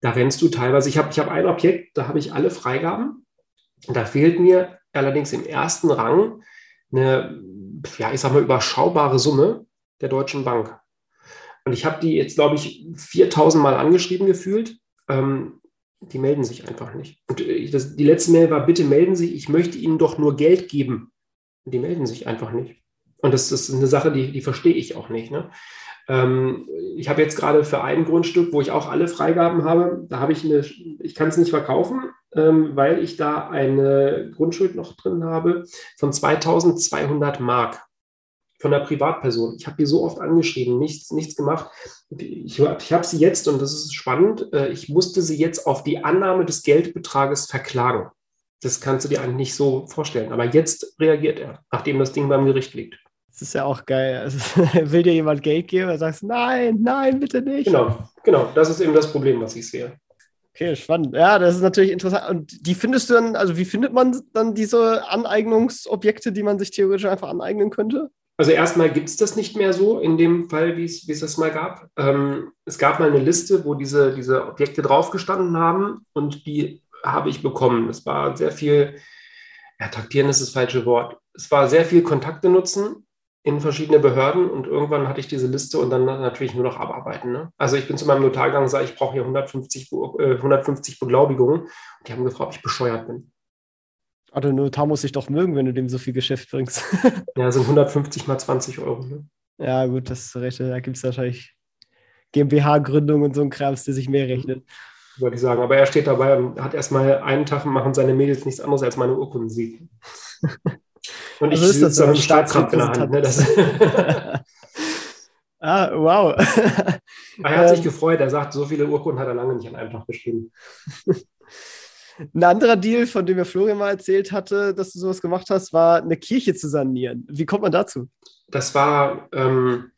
Da rennst du teilweise, ich habe ich hab ein Objekt, da habe ich alle Freigaben. Da fehlt mir allerdings im ersten Rang eine, ja, ich sag mal, überschaubare Summe der Deutschen Bank. Und ich habe die jetzt, glaube ich, 4000 Mal angeschrieben gefühlt. Ähm, die melden sich einfach nicht. Und äh, das, die letzte Mail war, bitte melden Sie, ich möchte Ihnen doch nur Geld geben. Und die melden sich einfach nicht. Und das, ist eine Sache, die, die verstehe ich auch nicht. Ne? Ähm, ich habe jetzt gerade für ein Grundstück, wo ich auch alle Freigaben habe, da habe ich eine, ich kann es nicht verkaufen, ähm, weil ich da eine Grundschuld noch drin habe von 2200 Mark von der Privatperson. Ich habe die so oft angeschrieben, nichts, nichts gemacht. Ich, ich habe sie jetzt, und das ist spannend, äh, ich musste sie jetzt auf die Annahme des Geldbetrages verklagen. Das kannst du dir eigentlich nicht so vorstellen. Aber jetzt reagiert er, nachdem das Ding beim Gericht liegt. Das ist ja auch geil. Also, will dir jemand Geld geben, dann sagst du, nein, nein, bitte nicht. Genau, genau. Das ist eben das Problem, was ich sehe. Okay, spannend. Ja, das ist natürlich interessant. Und die findest du dann, also wie findet man dann diese Aneignungsobjekte, die man sich theoretisch einfach aneignen könnte? Also erstmal gibt es das nicht mehr so in dem Fall, wie es das mal gab. Ähm, es gab mal eine Liste, wo diese, diese Objekte draufgestanden haben und die habe ich bekommen. Es war sehr viel, ja, taktieren ist das falsche Wort. Es war sehr viel Kontakte nutzen in verschiedene Behörden und irgendwann hatte ich diese Liste und dann natürlich nur noch abarbeiten. Ne? Also ich bin zu meinem Notar gegangen und sage, ich brauche hier 150, äh, 150 Beglaubigungen. Und die haben gefragt, ob ich bescheuert bin. Aber der Notar muss sich doch mögen, wenn du dem so viel Geschäft bringst. ja, sind 150 mal 20 Euro. Ne? Ja, gut, das ist recht. Da gibt es wahrscheinlich GmbH-Gründung und so ein Krams, der sich mehr rechnet. Würde ich sagen. Aber er steht dabei und hat erstmal einen Tag und machen seine Mädels nichts anderes als meine Urkunden. Und ich also sitze so mit dem Staatsrat in der Hand. Ne? Das ah, wow. er hat sich ähm. gefreut. Er sagt, so viele Urkunden hat er lange nicht an einem Tag geschrieben. Ein anderer Deal, von dem mir Florian mal erzählt hatte, dass du sowas gemacht hast, war eine Kirche zu sanieren. Wie kommt man dazu? Das war, ähm,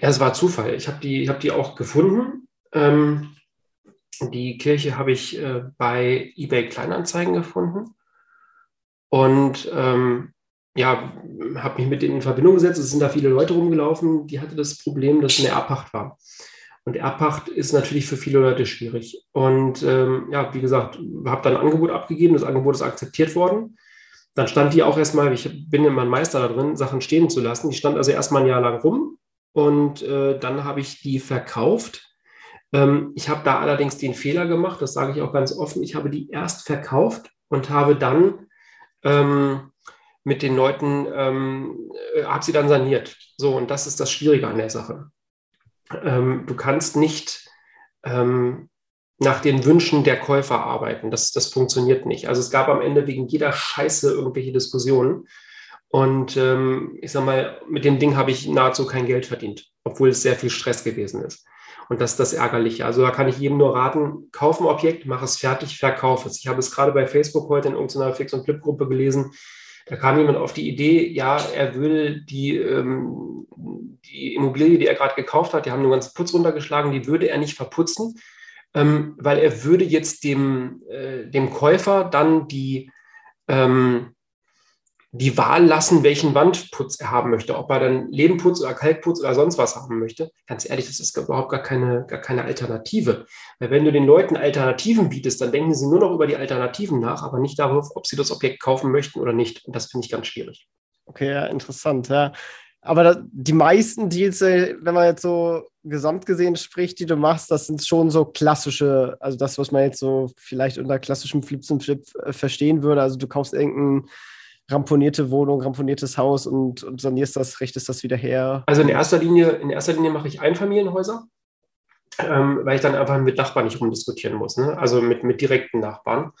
ja, es war Zufall. Ich habe die, hab die auch gefunden. Ähm, die Kirche habe ich äh, bei eBay Kleinanzeigen gefunden und ähm, ja, habe mich mit denen in Verbindung gesetzt. Es sind da viele Leute rumgelaufen, die hatte das Problem, dass eine Erbpacht war. Und Erbpacht ist natürlich für viele Leute schwierig. Und ähm, ja, wie gesagt, habe dann ein Angebot abgegeben, das Angebot ist akzeptiert worden. Dann stand die auch erstmal, ich bin immer ein Meister da drin, Sachen stehen zu lassen. Die stand also erstmal ein Jahr lang rum und äh, dann habe ich die verkauft ähm, ich habe da allerdings den Fehler gemacht, das sage ich auch ganz offen. Ich habe die erst verkauft und habe dann ähm, mit den Leuten, ähm, äh, habe sie dann saniert. So, und das ist das Schwierige an der Sache. Ähm, du kannst nicht ähm, nach den Wünschen der Käufer arbeiten. Das, das funktioniert nicht. Also es gab am Ende wegen jeder Scheiße irgendwelche Diskussionen. Und ähm, ich sage mal, mit dem Ding habe ich nahezu kein Geld verdient, obwohl es sehr viel Stress gewesen ist. Und das ist das Ärgerliche. Also da kann ich jedem nur raten, kauf ein Objekt, mach es fertig, verkauf es. Ich habe es gerade bei Facebook heute in irgendeiner Fix- und Flip-Gruppe gelesen. Da kam jemand auf die Idee, ja, er will die, ähm, die Immobilie, die er gerade gekauft hat, die haben den ganzen Putz runtergeschlagen, die würde er nicht verputzen, ähm, weil er würde jetzt dem, äh, dem Käufer dann die, ähm, die Wahl lassen, welchen Wandputz er haben möchte, ob er dann Lebenputz oder Kalkputz oder sonst was haben möchte. Ganz ehrlich, das ist überhaupt gar keine, gar keine Alternative. Weil wenn du den Leuten Alternativen bietest, dann denken sie nur noch über die Alternativen nach, aber nicht darauf, ob sie das Objekt kaufen möchten oder nicht. Und das finde ich ganz schwierig. Okay, ja, interessant, ja. Aber da, die meisten Deals, wenn man jetzt so gesamt gesehen spricht, die du machst, das sind schon so klassische, also das, was man jetzt so vielleicht unter klassischem Flips und Flip äh, verstehen würde. Also du kaufst irgendeinen ramponierte Wohnung, ramponiertes Haus und, und sanierst das, richtest das wieder her? Also in erster Linie, in erster Linie mache ich Einfamilienhäuser, ähm, weil ich dann einfach mit Nachbarn nicht rumdiskutieren muss, ne? also mit, mit direkten Nachbarn.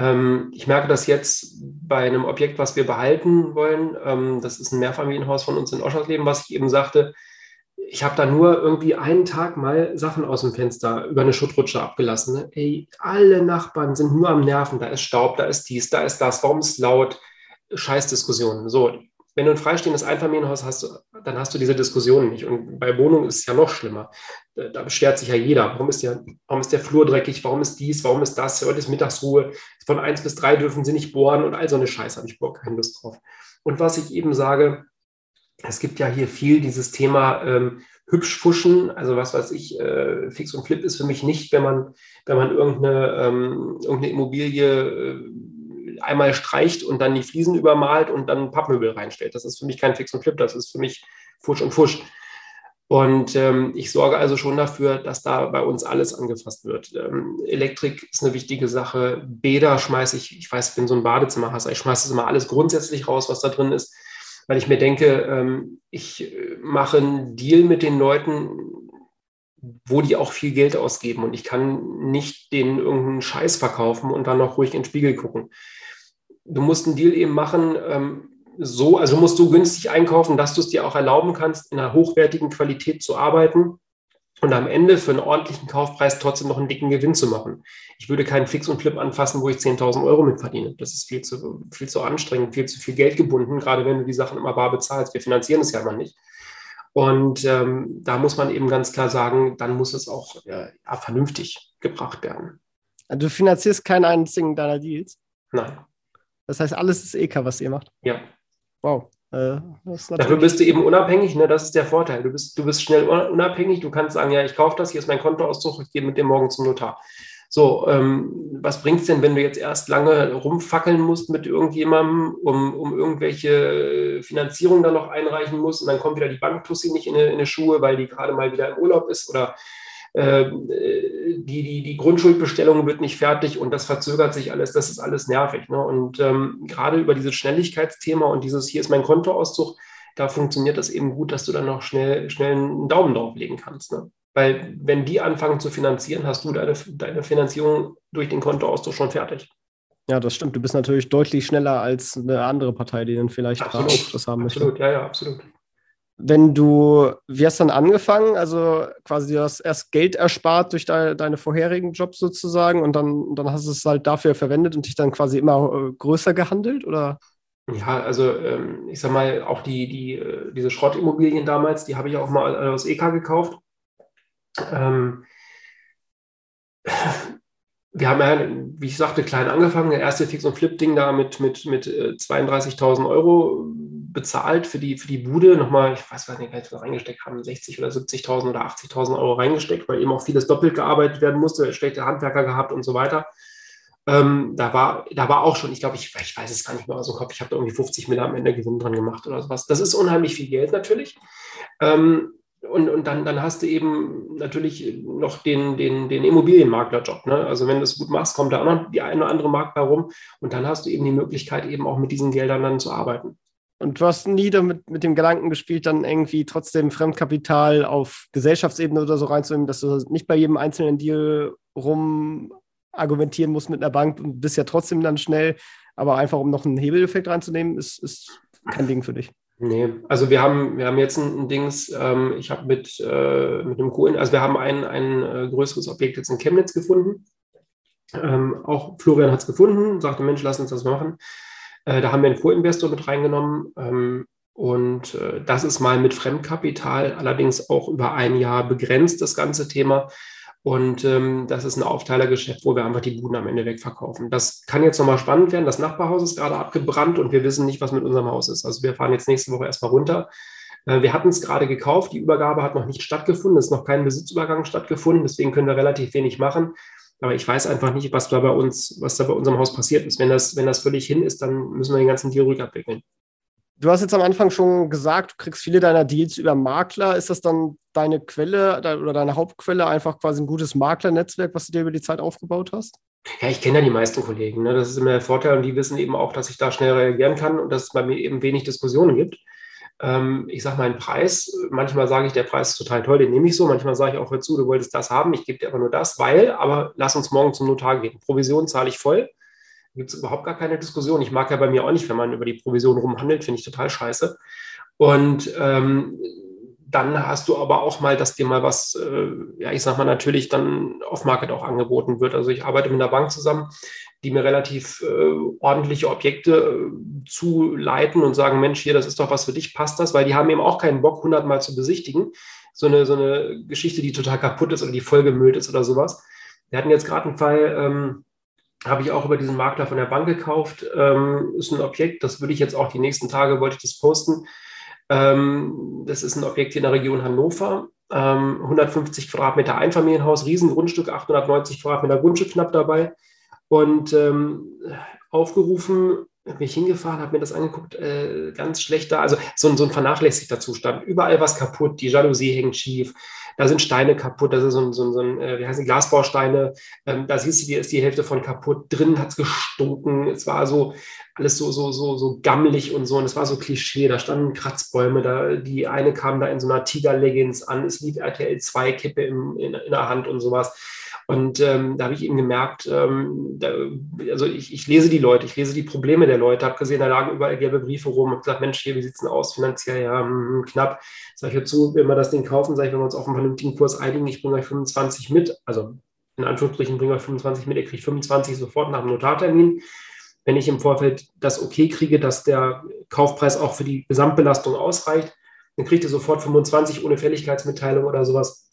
Ähm, ich merke das jetzt bei einem Objekt, was wir behalten wollen. Ähm, das ist ein Mehrfamilienhaus von uns in Oschersleben, was ich eben sagte. Ich habe da nur irgendwie einen Tag mal Sachen aus dem Fenster über eine Schuttrutsche abgelassen. Ne? Ey, alle Nachbarn sind nur am Nerven. Da ist Staub, da ist dies, da ist das. Warum ist es laut? Scheißdiskussionen. So, wenn du ein freistehendes Einfamilienhaus hast, dann hast du diese Diskussionen nicht. Und bei Wohnungen ist es ja noch schlimmer. Da beschwert sich ja jeder. Warum ist der, warum ist der Flur dreckig? Warum ist dies? Warum ist das? Heute ist Mittagsruhe. Von eins bis drei dürfen sie nicht bohren und all so eine Scheiße habe ich Bock, keine Lust drauf. Und was ich eben sage, es gibt ja hier viel dieses Thema ähm, hübsch fuschen. Also was weiß ich, äh, Fix und Flip ist für mich nicht, wenn man, wenn man irgendeine, ähm, irgendeine Immobilie äh, einmal streicht und dann die Fliesen übermalt und dann Pappmöbel reinstellt. Das ist für mich kein Fix und Flip, das ist für mich Fusch und Fusch. Und ähm, ich sorge also schon dafür, dass da bei uns alles angefasst wird. Ähm, Elektrik ist eine wichtige Sache. Bäder schmeiße ich, ich weiß, ich bin so ein Badezimmerhasser, ich schmeiße das immer alles grundsätzlich raus, was da drin ist, weil ich mir denke, ähm, ich äh, mache einen Deal mit den Leuten, wo die auch viel Geld ausgeben und ich kann nicht denen irgendeinen Scheiß verkaufen und dann noch ruhig in den Spiegel gucken du musst einen Deal eben machen, ähm, so, also musst du günstig einkaufen, dass du es dir auch erlauben kannst, in einer hochwertigen Qualität zu arbeiten und am Ende für einen ordentlichen Kaufpreis trotzdem noch einen dicken Gewinn zu machen. Ich würde keinen Fix und Flip anfassen, wo ich 10.000 Euro mit verdiene. Das ist viel zu, viel zu anstrengend, viel zu viel Geld gebunden, gerade wenn du die Sachen immer bar bezahlst. Wir finanzieren es ja immer nicht. Und ähm, da muss man eben ganz klar sagen, dann muss es auch ja, vernünftig gebracht werden. Also du finanzierst keinen einzigen deiner Deals? Nein. Das heißt, alles ist EK, was ihr macht. Ja. Wow. Äh, Dafür bist du eben unabhängig, ne? das ist der Vorteil. Du bist, du bist schnell unabhängig, du kannst sagen, ja, ich kaufe das, hier ist mein Kontoauszug, ich gehe mit dem morgen zum Notar. So, ähm, was bringt es denn, wenn du jetzt erst lange rumfackeln musst mit irgendjemandem, um, um irgendwelche Finanzierung dann noch einreichen musst und dann kommt wieder die Banktussi nicht in eine, in eine Schuhe, weil die gerade mal wieder im Urlaub ist oder die, die, die Grundschuldbestellung wird nicht fertig und das verzögert sich alles, das ist alles nervig. Ne? Und ähm, gerade über dieses Schnelligkeitsthema und dieses, hier ist mein Kontoauszug, da funktioniert das eben gut, dass du dann noch schnell, schnell einen Daumen drauflegen kannst. Ne? Weil wenn die anfangen zu finanzieren, hast du deine, deine Finanzierung durch den Kontoauszug schon fertig. Ja, das stimmt. Du bist natürlich deutlich schneller als eine andere Partei, die dann vielleicht absolut. auch das haben möchte. Absolut, ja, ja, absolut. Wenn du, wie hast du dann angefangen? Also quasi du hast erst Geld erspart durch de deine vorherigen Jobs sozusagen und dann, dann hast du es halt dafür verwendet und dich dann quasi immer äh, größer gehandelt oder? Ja, also ähm, ich sag mal, auch die, die, äh, diese Schrottimmobilien damals, die habe ich auch mal aus EK gekauft. Ähm, wir haben ja, wie ich sagte, klein angefangen. Der erste Fix- und Flip-Ding da mit, mit, mit 32.000 äh, Euro bezahlt für die, für die Bude. Nochmal, ich weiß nicht, was wir reingesteckt haben, 60 oder 70.000 oder 80.000 Euro reingesteckt, weil eben auch vieles doppelt gearbeitet werden musste, schlechte Handwerker gehabt und so weiter. Ähm, da, war, da war auch schon, ich glaube, ich, ich weiß es gar nicht mehr aus dem Kopf, ich habe da irgendwie 50 Mille am Ende Gewinn dran gemacht oder sowas. Das ist unheimlich viel Geld natürlich. Ähm, und, und dann, dann hast du eben natürlich noch den, den, den Immobilienmaklerjob. Ne? Also wenn du es gut machst, kommt da auch noch die eine oder andere Makler rum und dann hast du eben die Möglichkeit, eben auch mit diesen Geldern dann zu arbeiten. Und du hast nie damit mit dem Gedanken gespielt, dann irgendwie trotzdem Fremdkapital auf Gesellschaftsebene oder so reinzunehmen, dass du nicht bei jedem einzelnen Deal rum argumentieren musst mit einer Bank und bist ja trotzdem dann schnell, aber einfach um noch einen Hebeleffekt reinzunehmen, ist, ist kein Ding für dich. Nee, also wir haben, wir haben jetzt ein, ein Dings, ähm, ich habe mit, äh, mit einem Co also wir haben ein, ein äh, größeres Objekt jetzt in Chemnitz gefunden. Ähm, auch Florian hat es gefunden, sagte, Mensch, lass uns das machen. Äh, da haben wir einen Co-Investor mit reingenommen. Ähm, und äh, das ist mal mit Fremdkapital, allerdings auch über ein Jahr begrenzt, das ganze Thema. Und ähm, das ist ein Aufteilergeschäft, wo wir einfach die Buden am Ende wegverkaufen. Das kann jetzt nochmal spannend werden. Das Nachbarhaus ist gerade abgebrannt und wir wissen nicht, was mit unserem Haus ist. Also wir fahren jetzt nächste Woche erstmal runter. Äh, wir hatten es gerade gekauft. Die Übergabe hat noch nicht stattgefunden. Es ist noch kein Besitzübergang stattgefunden. Deswegen können wir relativ wenig machen. Aber ich weiß einfach nicht, was da bei uns, was da bei unserem Haus passiert ist. Wenn das, wenn das völlig hin ist, dann müssen wir den ganzen Deal rückabwickeln. Du hast jetzt am Anfang schon gesagt, du kriegst viele deiner Deals über Makler. Ist das dann deine Quelle oder deine Hauptquelle, einfach quasi ein gutes Maklernetzwerk, was du dir über die Zeit aufgebaut hast? Ja, ich kenne ja die meisten Kollegen. Ne? Das ist immer der Vorteil und die wissen eben auch, dass ich da schnell reagieren kann und dass es bei mir eben wenig Diskussionen gibt. Ähm, ich sage meinen Preis. Manchmal sage ich, der Preis ist total toll, den nehme ich so. Manchmal sage ich auch, hör zu, du wolltest das haben, ich gebe dir aber nur das, weil, aber lass uns morgen zum Notar gehen. Provision zahle ich voll gibt es überhaupt gar keine Diskussion. Ich mag ja bei mir auch nicht, wenn man über die Provision rumhandelt, finde ich total scheiße. Und ähm, dann hast du aber auch mal, dass dir mal was, äh, ja, ich sag mal, natürlich dann off-Market auch angeboten wird. Also ich arbeite mit einer Bank zusammen, die mir relativ äh, ordentliche Objekte äh, zuleiten und sagen, Mensch, hier, das ist doch was für dich, passt das? Weil die haben eben auch keinen Bock, hundertmal zu besichtigen. So eine, so eine Geschichte, die total kaputt ist oder die vollgemüllt ist oder sowas. Wir hatten jetzt gerade einen Fall, ähm, habe ich auch über diesen Makler von der Bank gekauft. Ähm, ist ein Objekt, das würde ich jetzt auch die nächsten Tage, wollte ich das posten. Ähm, das ist ein Objekt hier in der Region Hannover. Ähm, 150 Quadratmeter Einfamilienhaus, Riesengrundstück, 890 Quadratmeter Grundstück knapp dabei. Und ähm, aufgerufen, bin ich hingefahren, habe mir das angeguckt, äh, ganz schlecht da, also so, so ein vernachlässigter Zustand. Überall was kaputt, die Jalousie hängt schief, da sind Steine kaputt, das ist so ein, so ein, so ein äh, wie heißen die, Glasbausteine, ähm, da siehst du, die ist die Hälfte von kaputt, drin hat es gestunken, es war so alles so, so, so, so gammelig und so. Und es war so Klischee, da standen Kratzbäume, da, die eine kam da in so einer Tiger-Leggings an, es lief RTL 2 Kippe im, in, in der Hand und sowas. Und ähm, da habe ich eben gemerkt, ähm, da, also ich, ich, lese die Leute, ich lese die Probleme der Leute, habe gesehen, da lagen überall gelbe Briefe rum, habe gesagt, Mensch, hier, wie sieht es denn aus finanziell? Ja, mh, knapp. Sag ich dazu, wenn wir das Ding kaufen, sage ich, wenn wir uns auf einen vernünftigen Kurs einigen, ich bringe euch 25 mit, also in Anführungsstrichen bringe euch 25 mit, ihr kriegt 25 sofort nach dem Notartermin. Wenn ich im Vorfeld das okay kriege, dass der Kaufpreis auch für die Gesamtbelastung ausreicht, dann kriegt ihr sofort 25 ohne Fälligkeitsmitteilung oder sowas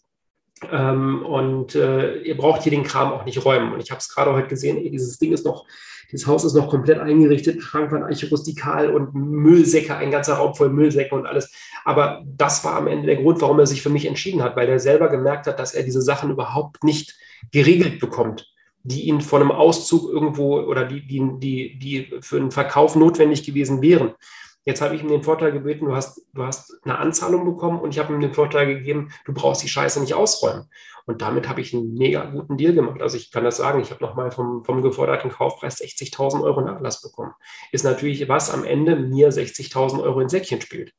ähm, und äh, ihr braucht hier den Kram auch nicht räumen. Und ich habe es gerade heute gesehen, ey, dieses Ding ist noch, dieses Haus ist noch komplett eingerichtet, Schrankwand archirustikal und Müllsäcke, ein ganzer Raum voll Müllsäcke und alles. Aber das war am Ende der Grund, warum er sich für mich entschieden hat, weil er selber gemerkt hat, dass er diese Sachen überhaupt nicht geregelt bekommt, die ihn von einem Auszug irgendwo oder die, die, die, die für einen Verkauf notwendig gewesen wären. Jetzt habe ich ihm den Vorteil gebeten, du hast, du hast eine Anzahlung bekommen und ich habe ihm den Vorteil gegeben, du brauchst die Scheiße nicht ausräumen. Und damit habe ich einen mega guten Deal gemacht. Also ich kann das sagen, ich habe nochmal vom, vom geforderten Kaufpreis 60.000 Euro Nachlass bekommen. Ist natürlich was am Ende mir 60.000 Euro ins Säckchen spielt.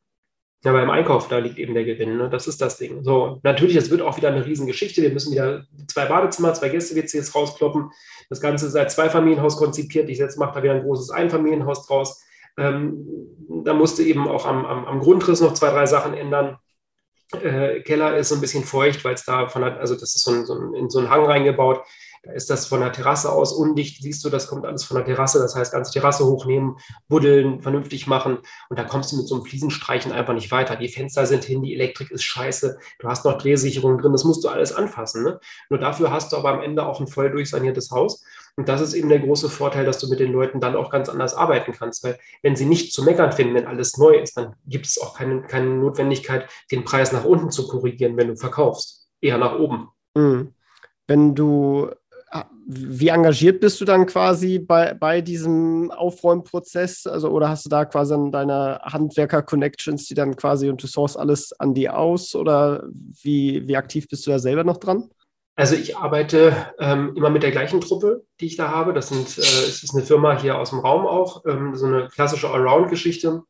Ja, beim Einkauf, da liegt eben der Gewinn. Ne? Das ist das Ding. So, natürlich, es wird auch wieder eine Riesengeschichte. Wir müssen wieder zwei Badezimmer, zwei Gäste-WCs rauskloppen. Das Ganze ist als Zweifamilienhaus konzipiert. Ich jetzt mache da wieder ein großes Einfamilienhaus draus. Ähm, da musste eben auch am, am, am, Grundriss noch zwei, drei Sachen ändern. Äh, Keller ist so ein bisschen feucht, weil es da von der, also das ist so, ein, so ein, in so einen Hang reingebaut. Da ist das von der Terrasse aus undicht, siehst du, das kommt alles von der Terrasse. Das heißt, ganze Terrasse hochnehmen, buddeln, vernünftig machen. Und da kommst du mit so einem Fliesenstreichen einfach nicht weiter. Die Fenster sind hin, die Elektrik ist scheiße, du hast noch Drehsicherungen drin, das musst du alles anfassen. Ne? Nur dafür hast du aber am Ende auch ein voll durchsaniertes Haus. Und das ist eben der große Vorteil, dass du mit den Leuten dann auch ganz anders arbeiten kannst. Weil wenn sie nicht zu meckern finden, wenn alles neu ist, dann gibt es auch keine, keine Notwendigkeit, den Preis nach unten zu korrigieren, wenn du verkaufst. Eher nach oben. Mhm. Wenn du wie engagiert bist du dann quasi bei, bei diesem Aufräumprozess? Also, oder hast du da quasi dann deine Handwerker-Connections, die dann quasi und du source alles an die aus? Oder wie, wie aktiv bist du da selber noch dran? Also ich arbeite ähm, immer mit der gleichen Truppe, die ich da habe. Das, sind, äh, es ist eine Firma hier aus dem Raum auch, ähm, so eine klassische Allround-Geschichte.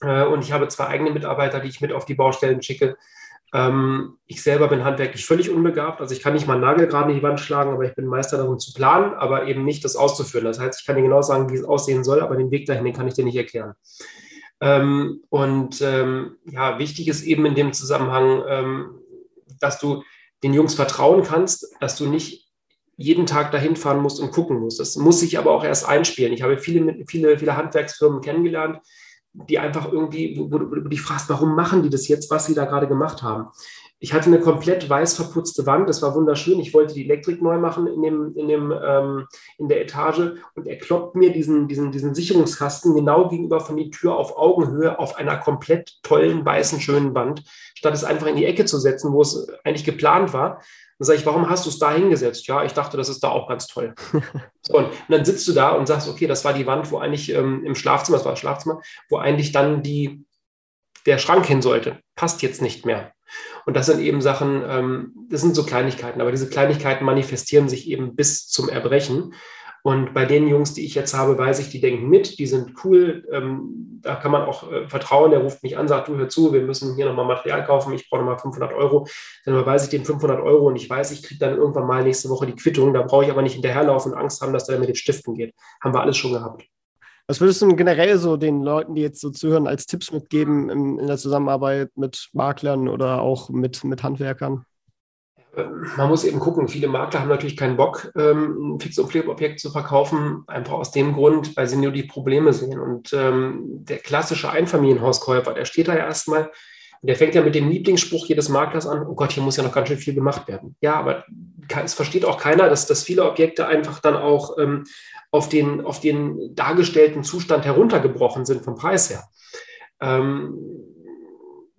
Äh, und ich habe zwei eigene Mitarbeiter, die ich mit auf die Baustellen schicke. Ähm, ich selber bin handwerklich völlig unbegabt. Also ich kann nicht mal einen Nagel gerade in die Wand schlagen, aber ich bin Meister darum zu planen, aber eben nicht das auszuführen. Das heißt, ich kann dir genau sagen, wie es aussehen soll, aber den Weg dahin, den kann ich dir nicht erklären. Ähm, und ähm, ja, wichtig ist eben in dem Zusammenhang, ähm, dass du den Jungs vertrauen kannst, dass du nicht jeden Tag dahin fahren musst und gucken musst. Das muss sich aber auch erst einspielen. Ich habe viele, viele, viele Handwerksfirmen kennengelernt, die einfach irgendwie, wo, du dich fragst, warum machen die das jetzt, was sie da gerade gemacht haben. Ich hatte eine komplett weiß verputzte Wand, das war wunderschön. Ich wollte die Elektrik neu machen in, dem, in, dem, ähm, in der Etage und er kloppt mir diesen, diesen, diesen Sicherungskasten genau gegenüber von die Tür auf Augenhöhe auf einer komplett tollen, weißen, schönen Wand, statt es einfach in die Ecke zu setzen, wo es eigentlich geplant war. Dann sage ich, warum hast du es da hingesetzt? Ja, ich dachte, das ist da auch ganz toll. so, und, dann sitzt du da und sagst, okay, das war die Wand, wo eigentlich ähm, im Schlafzimmer, das war das Schlafzimmer, wo eigentlich dann die, der Schrank hin sollte. Passt jetzt nicht mehr. Und das sind eben Sachen, ähm, das sind so Kleinigkeiten, aber diese Kleinigkeiten manifestieren sich eben bis zum Erbrechen. Und bei den Jungs, die ich jetzt habe, weiß ich, die denken mit, die sind cool. Ähm, da kann man auch äh, vertrauen. Der ruft mich an, sagt, du hör zu, wir müssen hier nochmal Material kaufen, ich brauche nochmal 500 Euro. Dann überweise ich den 500 Euro und ich weiß, ich kriege dann irgendwann mal nächste Woche die Quittung. Da brauche ich aber nicht hinterherlaufen und Angst haben, dass der mit den Stiften geht. Haben wir alles schon gehabt. Was würdest du generell so den Leuten, die jetzt so zuhören, als Tipps mitgeben in, in der Zusammenarbeit mit Maklern oder auch mit, mit Handwerkern? man muss eben gucken, viele Makler haben natürlich keinen Bock, ähm, ein Fix- und Flip-Objekt zu verkaufen, einfach aus dem Grund, weil sie nur die Probleme sehen. Und ähm, der klassische Einfamilienhauskäufer, der steht da ja erstmal, der fängt ja mit dem Lieblingsspruch jedes Maklers an, oh Gott, hier muss ja noch ganz schön viel gemacht werden. Ja, aber es versteht auch keiner, dass, dass viele Objekte einfach dann auch ähm, auf, den, auf den dargestellten Zustand heruntergebrochen sind vom Preis her. Ähm,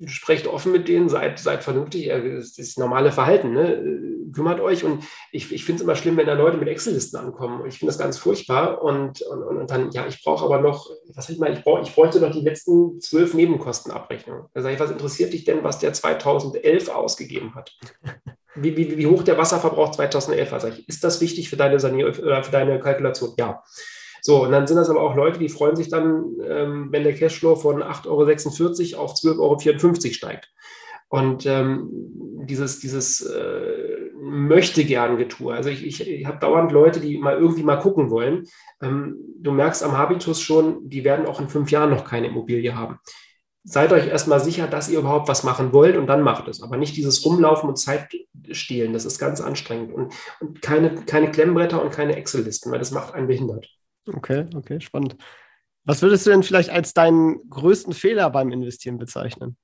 sprecht offen mit denen, seid, seid vernünftig, das ist das normale Verhalten, ne? kümmert euch und ich, ich finde es immer schlimm, wenn da Leute mit Excel-Listen ankommen ich finde das ganz furchtbar und, und, und dann, ja, ich brauche aber noch, was ich mal, ich, brauch, ich bräuchte noch die letzten zwölf Nebenkostenabrechnungen. Da sage ich, was interessiert dich denn, was der 2011 ausgegeben hat? Wie, wie, wie hoch der Wasserverbrauch 2011 war? Sag ich, ist das wichtig für deine, Sanier für deine Kalkulation? Ja. So, und dann sind das aber auch Leute, die freuen sich dann, ähm, wenn der Cashflow von 8,46 Euro auf 12,54 Euro steigt. Und ähm, dieses, dieses äh, möchte gern Getue. Also ich, ich, ich habe dauernd Leute, die mal irgendwie mal gucken wollen. Ähm, du merkst am Habitus schon, die werden auch in fünf Jahren noch keine Immobilie haben. Seid euch erstmal sicher, dass ihr überhaupt was machen wollt und dann macht es. Aber nicht dieses Rumlaufen und Zeit stehlen. Das ist ganz anstrengend. Und, und keine, keine Klemmbretter und keine Excel-Listen, weil das macht einen behindert. Okay, okay, spannend. Was würdest du denn vielleicht als deinen größten Fehler beim Investieren bezeichnen?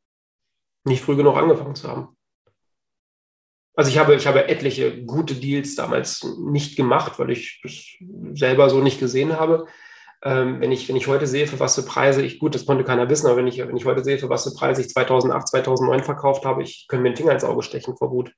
Nicht früh genug angefangen zu haben. Also ich habe, ich habe etliche gute Deals damals nicht gemacht, weil ich das selber so nicht gesehen habe. Ähm, wenn, ich, wenn ich heute sehe, für was für Preise ich, gut, das konnte keiner wissen, aber wenn ich, wenn ich heute sehe, für was für Preise ich 2008, 2009 verkauft habe, ich könnte mir den Finger ins Auge stechen vor Wut.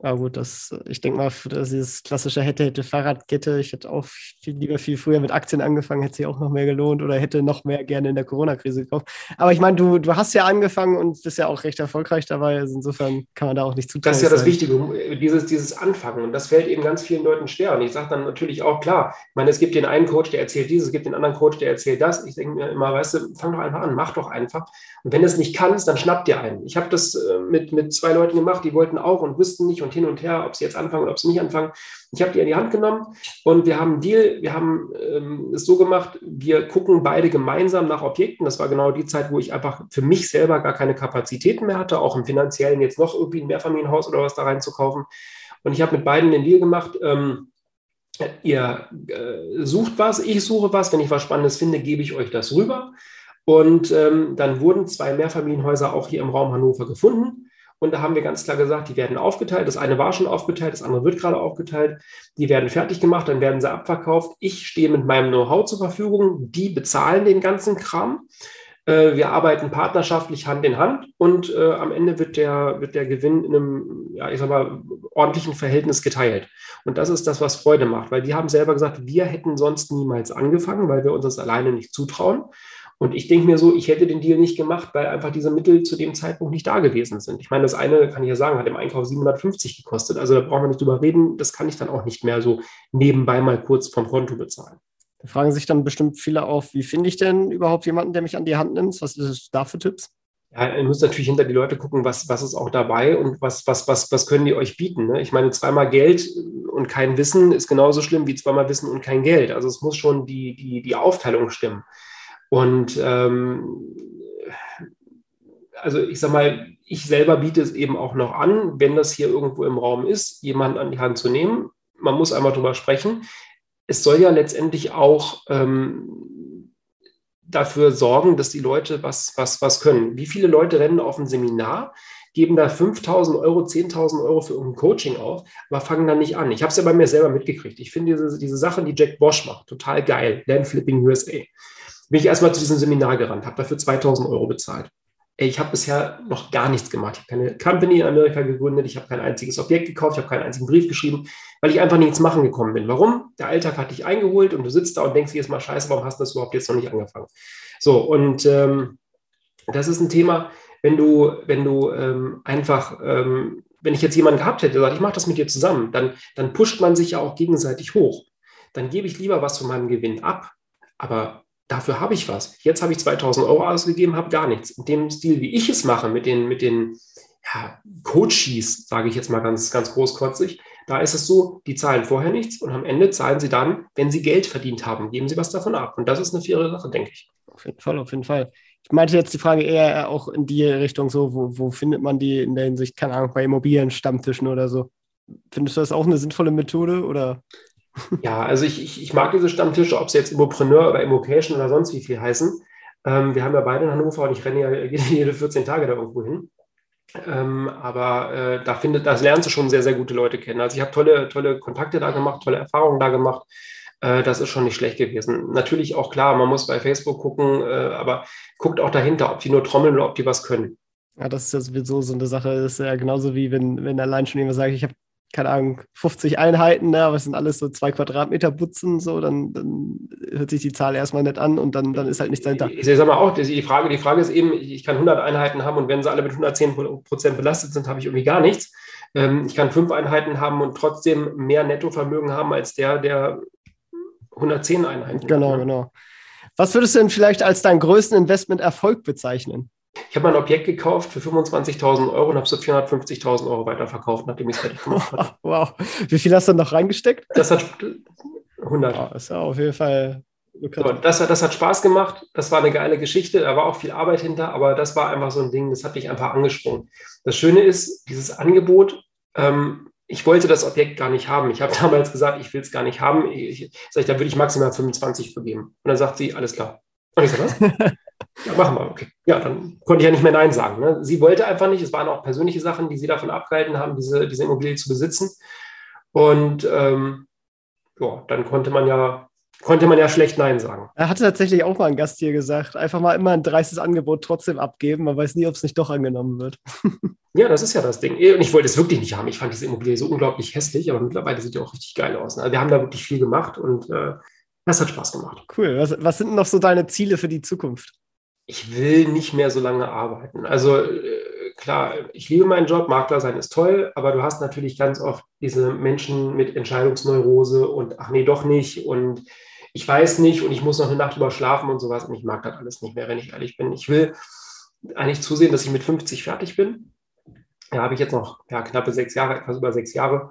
Ja gut, das, ich denke mal, für dieses klassische hätte, hätte Fahrradkette, ich hätte auch viel, lieber viel früher mit Aktien angefangen, hätte sich auch noch mehr gelohnt oder hätte noch mehr gerne in der Corona-Krise gekauft. Aber ich meine, du, du hast ja angefangen und bist ja auch recht erfolgreich dabei. Also insofern kann man da auch nicht zu Das ist ja das Wichtige, dieses, dieses Anfangen. Und das fällt eben ganz vielen Leuten schwer. Und ich sage dann natürlich auch, klar, ich meine, es gibt den einen Coach, der erzählt dieses, es gibt den anderen Coach, der erzählt das. Ich denke mir immer, weißt du, fang doch einfach an, mach doch einfach. Und wenn du es nicht kannst, dann schnapp dir einen. Ich habe das äh, mit, mit zwei Leuten gemacht, die wollten auch und wussten nicht und hin und her, ob sie jetzt anfangen oder ob sie nicht anfangen. Ich habe die in die Hand genommen und wir haben Deal. Wir haben ähm, es so gemacht, wir gucken beide gemeinsam nach Objekten. Das war genau die Zeit, wo ich einfach für mich selber gar keine Kapazitäten mehr hatte, auch im finanziellen jetzt noch irgendwie ein Mehrfamilienhaus oder was da reinzukaufen. Und ich habe mit beiden den Deal gemacht. Ähm, ihr äh, sucht was, ich suche was. Wenn ich was Spannendes finde, gebe ich euch das rüber. Und ähm, dann wurden zwei Mehrfamilienhäuser auch hier im Raum Hannover gefunden. Und da haben wir ganz klar gesagt, die werden aufgeteilt. Das eine war schon aufgeteilt, das andere wird gerade aufgeteilt. Die werden fertig gemacht, dann werden sie abverkauft. Ich stehe mit meinem Know-how zur Verfügung. Die bezahlen den ganzen Kram. Äh, wir arbeiten partnerschaftlich Hand in Hand und äh, am Ende wird der, wird der Gewinn in einem, ja, ich sag mal, ordentlichen Verhältnis geteilt. Und das ist das, was Freude macht, weil die haben selber gesagt, wir hätten sonst niemals angefangen, weil wir uns das alleine nicht zutrauen. Und ich denke mir so, ich hätte den Deal nicht gemacht, weil einfach diese Mittel zu dem Zeitpunkt nicht da gewesen sind. Ich meine, das eine, kann ich ja sagen, hat im Einkauf 750 gekostet. Also da brauchen wir nicht drüber reden. Das kann ich dann auch nicht mehr so nebenbei mal kurz vom Konto bezahlen. Da fragen sich dann bestimmt viele auf, wie finde ich denn überhaupt jemanden, der mich an die Hand nimmt? Was ist da für Tipps? Ja, ihr müsst natürlich hinter die Leute gucken, was, was ist auch dabei und was, was, was, was können die euch bieten. Ne? Ich meine, zweimal Geld und kein Wissen ist genauso schlimm wie zweimal Wissen und kein Geld. Also es muss schon die, die, die Aufteilung stimmen. Und ähm, also ich sage mal, ich selber biete es eben auch noch an, wenn das hier irgendwo im Raum ist, jemanden an die Hand zu nehmen. Man muss einmal drüber sprechen. Es soll ja letztendlich auch ähm, dafür sorgen, dass die Leute was, was, was können. Wie viele Leute rennen auf ein Seminar, geben da 5.000 Euro, 10.000 Euro für irgendein Coaching auf, aber fangen dann nicht an. Ich habe es ja bei mir selber mitgekriegt. Ich finde diese, diese Sache, die Jack Bosch macht, total geil. Land Flipping USA bin ich erstmal zu diesem Seminar gerannt, habe dafür 2000 Euro bezahlt. Ich habe bisher noch gar nichts gemacht. Ich habe keine Company in Amerika gegründet, ich habe kein einziges Objekt gekauft, ich habe keinen einzigen Brief geschrieben, weil ich einfach nichts machen gekommen bin. Warum? Der Alltag hat dich eingeholt und du sitzt da und denkst dir jetzt mal, scheiße, warum hast du das überhaupt jetzt noch nicht angefangen? So, und ähm, das ist ein Thema, wenn du, wenn du ähm, einfach, ähm, wenn ich jetzt jemanden gehabt hätte, der sagt, ich mache das mit dir zusammen, dann, dann pusht man sich ja auch gegenseitig hoch. Dann gebe ich lieber was von meinem Gewinn ab, aber dafür habe ich was. Jetzt habe ich 2000 Euro ausgegeben, habe gar nichts. In dem Stil, wie ich es mache, mit den, mit den ja, Coaches, sage ich jetzt mal ganz, ganz großkotzig, da ist es so, die zahlen vorher nichts und am Ende zahlen sie dann, wenn sie Geld verdient haben, geben sie was davon ab. Und das ist eine faire Sache, denke ich. Auf jeden Fall, auf jeden Fall. Ich meinte jetzt die Frage eher auch in die Richtung so, wo, wo findet man die in der Hinsicht, keine Ahnung, bei Immobilienstammtischen oder so. Findest du das auch eine sinnvolle Methode oder? Ja, also ich, ich, ich mag diese Stammtische, ob sie jetzt Immopreneur oder Immocation oder sonst wie viel heißen. Ähm, wir haben ja beide in Hannover und ich renne ja jede 14 Tage da irgendwo hin. Ähm, aber äh, da, findet, da lernst du schon sehr, sehr gute Leute kennen. Also ich habe tolle, tolle Kontakte da gemacht, tolle Erfahrungen da gemacht. Äh, das ist schon nicht schlecht gewesen. Natürlich auch klar, man muss bei Facebook gucken, äh, aber guckt auch dahinter, ob die nur trommeln oder ob die was können. Ja, das ist ja sowieso so eine Sache. Das ist ja genauso wie wenn, wenn allein schon jemand sagt, ich habe keine Ahnung, 50 Einheiten, ne, aber es sind alles so zwei Quadratmeter Butzen, so, dann, dann hört sich die Zahl erstmal nicht an und dann, dann ist halt nichts dahinter. Ich, ich sag mal auch, die Frage, die Frage ist eben, ich kann 100 Einheiten haben und wenn sie alle mit 110 Prozent belastet sind, habe ich irgendwie gar nichts. Ähm, ich kann fünf Einheiten haben und trotzdem mehr Nettovermögen haben als der, der 110 Einheiten Genau, hat. genau. Was würdest du denn vielleicht als deinen größten Investment-Erfolg bezeichnen? Ich habe ein Objekt gekauft für 25.000 Euro und habe es für 450.000 Euro weiterverkauft, nachdem ich es fertig gemacht habe. wow. Wie viel hast du noch reingesteckt? Das hat 100. Wow, das ist ja auf jeden Fall. So, das, das hat Spaß gemacht. Das war eine geile Geschichte. Da war auch viel Arbeit hinter, aber das war einfach so ein Ding, das hat mich einfach angesprungen. Das Schöne ist, dieses Angebot, ähm, ich wollte das Objekt gar nicht haben. Ich habe damals gesagt, ich will es gar nicht haben. Ich, ich, sag ich, da würde ich maximal 25 vergeben. Und dann sagt sie, alles klar. Und ich so, was? Ja, machen wir, okay. Ja, dann konnte ich ja nicht mehr Nein sagen. Ne? Sie wollte einfach nicht, es waren auch persönliche Sachen, die sie davon abgehalten haben, diese, diese Immobilie zu besitzen. Und ähm, ja, dann konnte man ja konnte man ja schlecht Nein sagen. Er hatte tatsächlich auch mal ein Gast hier gesagt, einfach mal immer ein dreistes Angebot trotzdem abgeben. Man weiß nie, ob es nicht doch angenommen wird. ja, das ist ja das Ding. Und ich wollte es wirklich nicht haben. Ich fand diese Immobilie so unglaublich hässlich, aber mittlerweile sieht die auch richtig geil aus. Also wir haben da wirklich viel gemacht und äh, das hat Spaß gemacht. Cool. Was, was sind noch so deine Ziele für die Zukunft? Ich will nicht mehr so lange arbeiten. Also äh, klar, ich liebe meinen Job, Makler sein ist toll, aber du hast natürlich ganz oft diese Menschen mit Entscheidungsneurose und ach nee, doch nicht und ich weiß nicht und ich muss noch eine Nacht über schlafen und sowas und ich mag das alles nicht mehr, wenn ich ehrlich bin. Ich will eigentlich zusehen, dass ich mit 50 fertig bin. Da habe ich jetzt noch ja, knappe sechs Jahre, etwas über sechs Jahre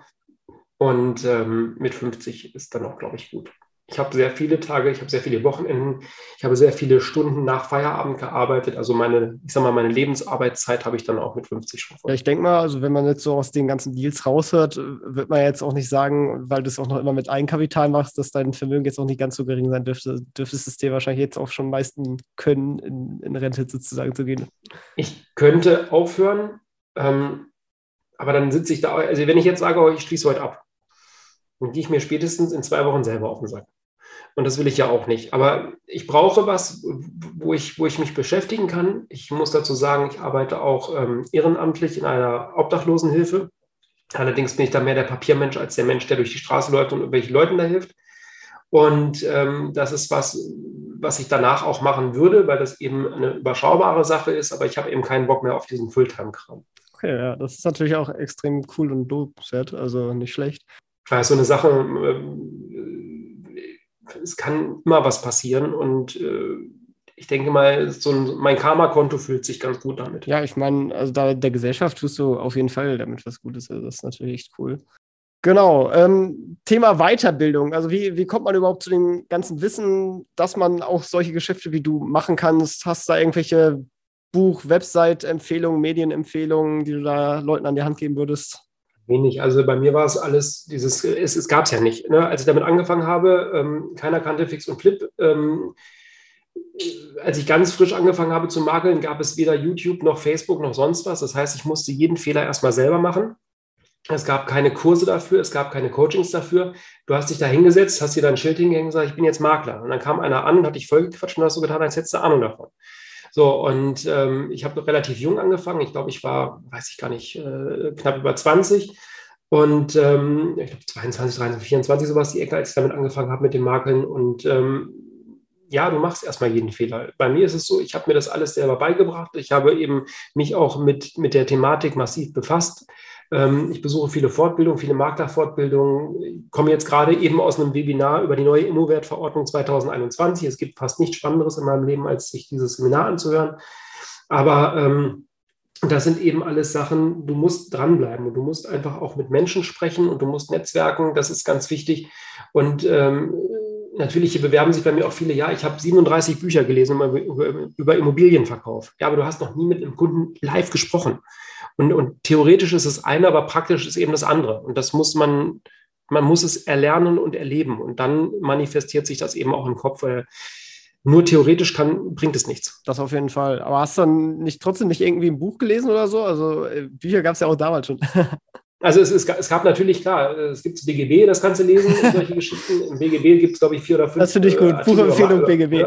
und ähm, mit 50 ist dann auch, glaube ich, gut. Ich habe sehr viele Tage, ich habe sehr viele Wochenenden, ich habe sehr viele Stunden nach Feierabend gearbeitet. Also meine, ich sag mal, meine Lebensarbeitszeit habe ich dann auch mit 50 schon voll. Ja, ich denke mal, also wenn man jetzt so aus den ganzen Deals raushört, wird man jetzt auch nicht sagen, weil du es auch noch immer mit Eigenkapital machst, dass dein Vermögen jetzt auch nicht ganz so gering sein dürfte. Dürftest es dir wahrscheinlich jetzt auch schon leisten können, in, in Rente sozusagen zu gehen. Ich könnte aufhören, ähm, aber dann sitze ich da, also wenn ich jetzt sage, oh, ich schließe heute ab, dann gehe ich mir spätestens in zwei Wochen selber auf den Sack. Und das will ich ja auch nicht. Aber ich brauche was, wo ich, wo ich mich beschäftigen kann. Ich muss dazu sagen, ich arbeite auch ähm, ehrenamtlich in einer Obdachlosenhilfe. Allerdings bin ich da mehr der Papiermensch als der Mensch, der durch die Straße läuft und irgendwelchen Leuten da hilft. Und ähm, das ist was, was ich danach auch machen würde, weil das eben eine überschaubare Sache ist. Aber ich habe eben keinen Bock mehr auf diesen Fulltime-Kram. Okay, ja, das ist natürlich auch extrem cool und lobenswert, also nicht schlecht. Klar, so eine Sache, ähm, es kann immer was passieren und äh, ich denke mal, so ein, mein Karma-Konto fühlt sich ganz gut damit. Ja, ich meine, also da der Gesellschaft tust du auf jeden Fall damit was Gutes. Also das ist natürlich echt cool. Genau. Ähm, Thema Weiterbildung. Also wie, wie kommt man überhaupt zu dem ganzen Wissen, dass man auch solche Geschäfte wie du machen kannst? Hast du da irgendwelche Buch-, Website-Empfehlungen, Medienempfehlungen, die du da Leuten an die Hand geben würdest? Wenig. Also bei mir war es alles dieses, es, es gab es ja nicht. Ne? Als ich damit angefangen habe, ähm, keiner kannte Fix und Flip. Ähm, als ich ganz frisch angefangen habe zu makeln, gab es weder YouTube noch Facebook noch sonst was. Das heißt, ich musste jeden Fehler erstmal selber machen. Es gab keine Kurse dafür, es gab keine Coachings dafür. Du hast dich da hingesetzt, hast dir da ein Schild hingehängt und gesagt, ich bin jetzt Makler. Und dann kam einer an und hat dich vollgequatscht und hast so getan, als hättest du Ahnung davon. So, und ähm, ich habe relativ jung angefangen. Ich glaube, ich war, weiß ich gar nicht, äh, knapp über 20. Und ähm, ich glaube 22, 23, 24, sowas die Ecke, als ich damit angefangen habe mit den Makeln. Und ähm, ja, du machst erstmal jeden Fehler. Bei mir ist es so, ich habe mir das alles selber beigebracht. Ich habe eben mich auch mit, mit der Thematik massiv befasst. Ähm, ich besuche viele Fortbildungen, viele Maklerfortbildungen. Ich komme jetzt gerade eben aus einem Webinar über die neue Immowertverordnung 2021. Es gibt fast nichts Spannenderes in meinem Leben, als sich dieses Seminar anzuhören. Aber ähm, das sind eben alles Sachen, du musst dranbleiben und du musst einfach auch mit Menschen sprechen und du musst netzwerken, das ist ganz wichtig. Und ähm, natürlich bewerben sich bei mir auch viele, ja, ich habe 37 Bücher gelesen über, Immobilienverkauf. Ja, aber du hast noch nie mit einem Kunden live gesprochen. Und, und theoretisch ist es eine, aber praktisch ist eben das andere. Und das muss man, man muss es erlernen und erleben. Und dann manifestiert sich das eben auch im Kopf. Weil nur theoretisch kann, bringt es nichts. Das auf jeden Fall. Aber hast du dann nicht trotzdem nicht irgendwie ein Buch gelesen oder so? Also äh, Bücher gab es ja auch damals schon. Also es, es, es, gab natürlich, klar, es gibt BGB, das kannst du lesen, solche Geschichten. Im BGB gibt es, glaube ich, vier oder fünf. Das finde ich gut, Buchempfehlung BGB.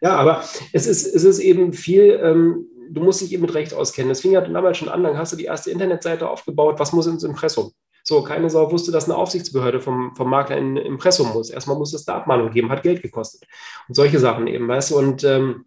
ja, aber es ist, es ist eben viel, ähm, du musst dich eben mit Recht auskennen. Das fing ja damals schon an, dann hast du die erste Internetseite aufgebaut, was muss ins Impressum? So, keine Sau wusste, dass eine Aufsichtsbehörde vom, vom Makler in Impressum muss. Erstmal muss es da Abmahnung geben, hat Geld gekostet. Und solche Sachen eben, weißt du, und ähm,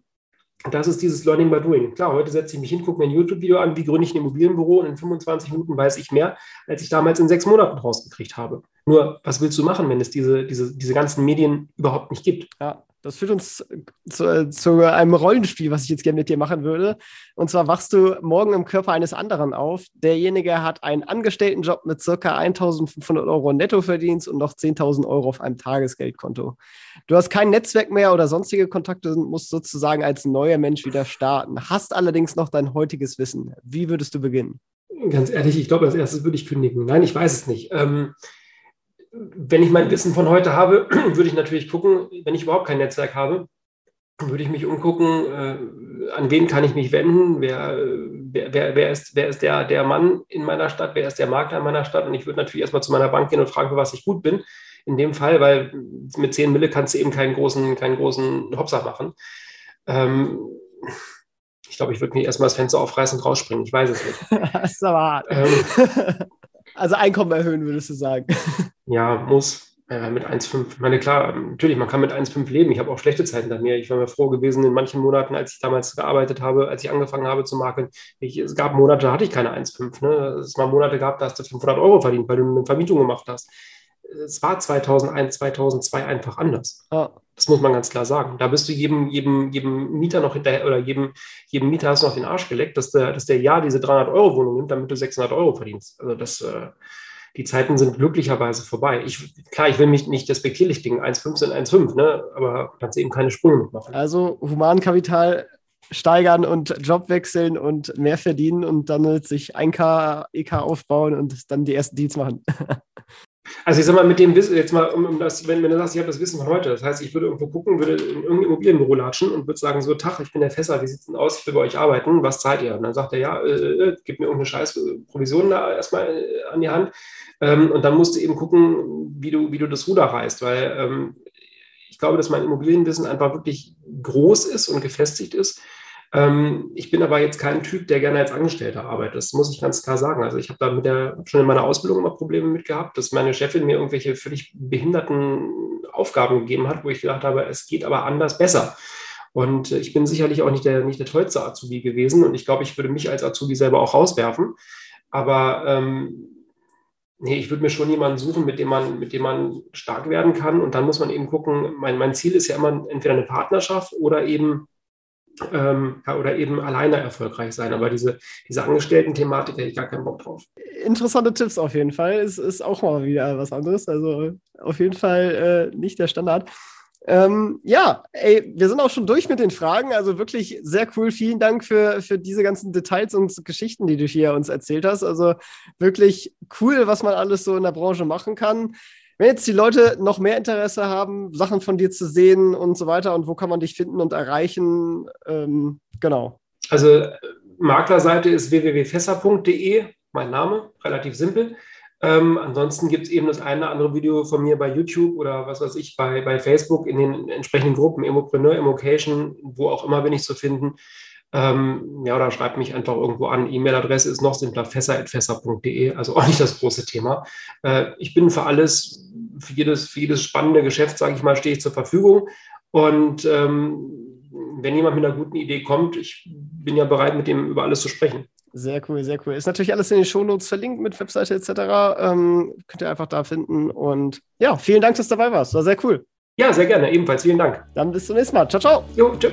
das ist dieses Learning by Doing. Klar, heute setze ich mich hin, gucke mir ein YouTube-Video an, wie gründe ich ein Immobilienbüro und in 25 Minuten weiß ich mehr, als ich damals in sechs Monaten rausgekriegt habe. Nur, was willst du machen, wenn es diese, diese, diese ganzen Medien überhaupt nicht gibt? Ja, das führt uns zu, zu, einem Rollenspiel, was ich jetzt gerne mit dir machen würde. Und zwar wachst du morgen im Körper eines anderen auf. Derjenige hat einen Angestelltenjob mit circa 1500 Euro Nettoverdienst und noch 10.000 Euro auf einem Tagesgeldkonto. Du hast kein Netzwerk mehr oder sonstige Kontakte und musst sozusagen als neuer Mensch wieder starten. Hast allerdings noch dein heutiges Wissen. Wie würdest du beginnen? Ganz ehrlich, ich glaube, als erstes würde ich kündigen. Nein, ich weiß es nicht. Ähm, wenn ich mein Wissen von heute habe, würde ich natürlich gucken, wenn ich überhaupt kein Netzwerk habe, würde ich mich umgucken, äh, an wen kann ich mich wenden, wer, wer, wer, wer, ist, wer ist der, der Mann in meiner Stadt, wer ist der Makler in meiner Stadt und ich würde natürlich erstmal zu meiner Bank gehen und fragen, für was ich gut bin. in dem Fall, weil mit 10 Mille kannst du eben keinen großen, keinen großen Hopser machen. Ähm, ich glaube, ich würde mir erstmal das Fenster aufreißen und rausspringen. Ich weiß es nicht. das ist aber hart. Ähm, also Einkommen erhöhen, würdest du sagen. Ja, muss. Äh, mit 1,5. Ich meine, klar, natürlich, man kann mit 1,5 leben. Ich habe auch schlechte Zeiten da mir. Ich war mir froh gewesen in manchen Monaten, als ich damals gearbeitet habe, als ich angefangen habe zu makeln. Ich, es gab Monate, da hatte ich keine 1,5. Ne? Es mal Monate gab, da hast du 500 Euro verdient, weil du eine Vermietung gemacht hast. Es war 2001, 2002 einfach anders. Oh. Das muss man ganz klar sagen. Da bist du jedem, jedem, jedem Mieter noch hinterher oder jedem, jedem Mieter hast du noch den Arsch geleckt, dass der, dass der ja diese 300 Euro Wohnung nimmt, damit du 600 Euro verdienst. Also das, äh, die Zeiten sind glücklicherweise vorbei. Ich, klar, ich will mich nicht despektierlich dingen, 1,5 sind 1,5, ne? aber kannst eben keine Sprünge mitmachen. Also Humankapital steigern und Job wechseln und mehr verdienen und dann sich 1K, EK aufbauen und dann die ersten Deals machen. Also ich sag mal, mit dem Wissen, jetzt mal, um, um das, wenn, wenn du sagst, ich habe das Wissen von heute, das heißt, ich würde irgendwo gucken, würde in irgendein Immobilienbüro latschen und würde sagen, so, Tag, ich bin der Fässer, wie sieht es denn aus, ich will bei euch arbeiten, was zahlt ihr? Und dann sagt er, ja, äh, äh gib mir irgendeine scheiß Provision da erstmal äh, an die Hand ähm, und dann musst du eben gucken, wie du, wie du das Ruder reißt, weil ähm, ich glaube, dass mein Immobilienwissen einfach wirklich groß ist und gefestigt ist. Ähm, ich bin aber jetzt kein Typ, der gerne als Angestellter arbeitet. Das muss ich ganz klar sagen. Also ich habe da mit der, schon in meiner Ausbildung immer Probleme mit gehabt, dass meine Chefin mir irgendwelche völlig behinderten Aufgaben gegeben hat, wo ich gedacht habe, es geht aber anders besser. Und ich bin sicherlich auch nicht der, nicht der tollste Azubi gewesen und ich glaube, ich würde mich als Azubi selber auch rauswerfen. Aber ähm, nee, ich würde mir schon jemanden suchen, mit dem man, mit dem man stark werden kann. Und dann muss man eben gucken, mein, mein Ziel ist ja immer entweder eine Partnerschaft oder eben ähm, oder eben alleine erfolgreich sein. Aber diese, diese Angestellten-Thematik hätte ich gar keinen Bock drauf. Interessante Tipps auf jeden Fall. Es ist auch mal wieder was anderes. Also auf jeden Fall äh, nicht der Standard. Ähm, ja, ey, wir sind auch schon durch mit den Fragen. Also wirklich sehr cool. Vielen Dank für, für diese ganzen Details und Geschichten, die du hier uns erzählt hast. Also wirklich cool, was man alles so in der Branche machen kann. Wenn jetzt die Leute noch mehr Interesse haben, Sachen von dir zu sehen und so weiter, und wo kann man dich finden und erreichen? Ähm, genau. Also Maklerseite ist www.fässer.de, mein Name, relativ simpel. Ähm, ansonsten gibt es eben das eine oder andere Video von mir bei YouTube oder was weiß ich, bei, bei Facebook in den entsprechenden Gruppen, Emopreneur, Emocation, wo auch immer bin ich zu finden. Ähm, ja, oder schreibt mich einfach irgendwo an. E-Mail-Adresse ist noch simpler, fässer.fässer.de, also auch nicht das große Thema. Äh, ich bin für alles, für jedes, für jedes spannende Geschäft, sage ich mal, stehe ich zur Verfügung. Und ähm, wenn jemand mit einer guten Idee kommt, ich bin ja bereit, mit dem über alles zu sprechen. Sehr cool, sehr cool. Ist natürlich alles in den Shownotes verlinkt mit Webseite etc. Ähm, könnt ihr einfach da finden. Und ja, vielen Dank, dass du dabei warst. War sehr cool. Ja, sehr gerne. Ebenfalls. Vielen Dank. Dann bis zum nächsten Mal. Ciao, ciao. Jo, tschüss.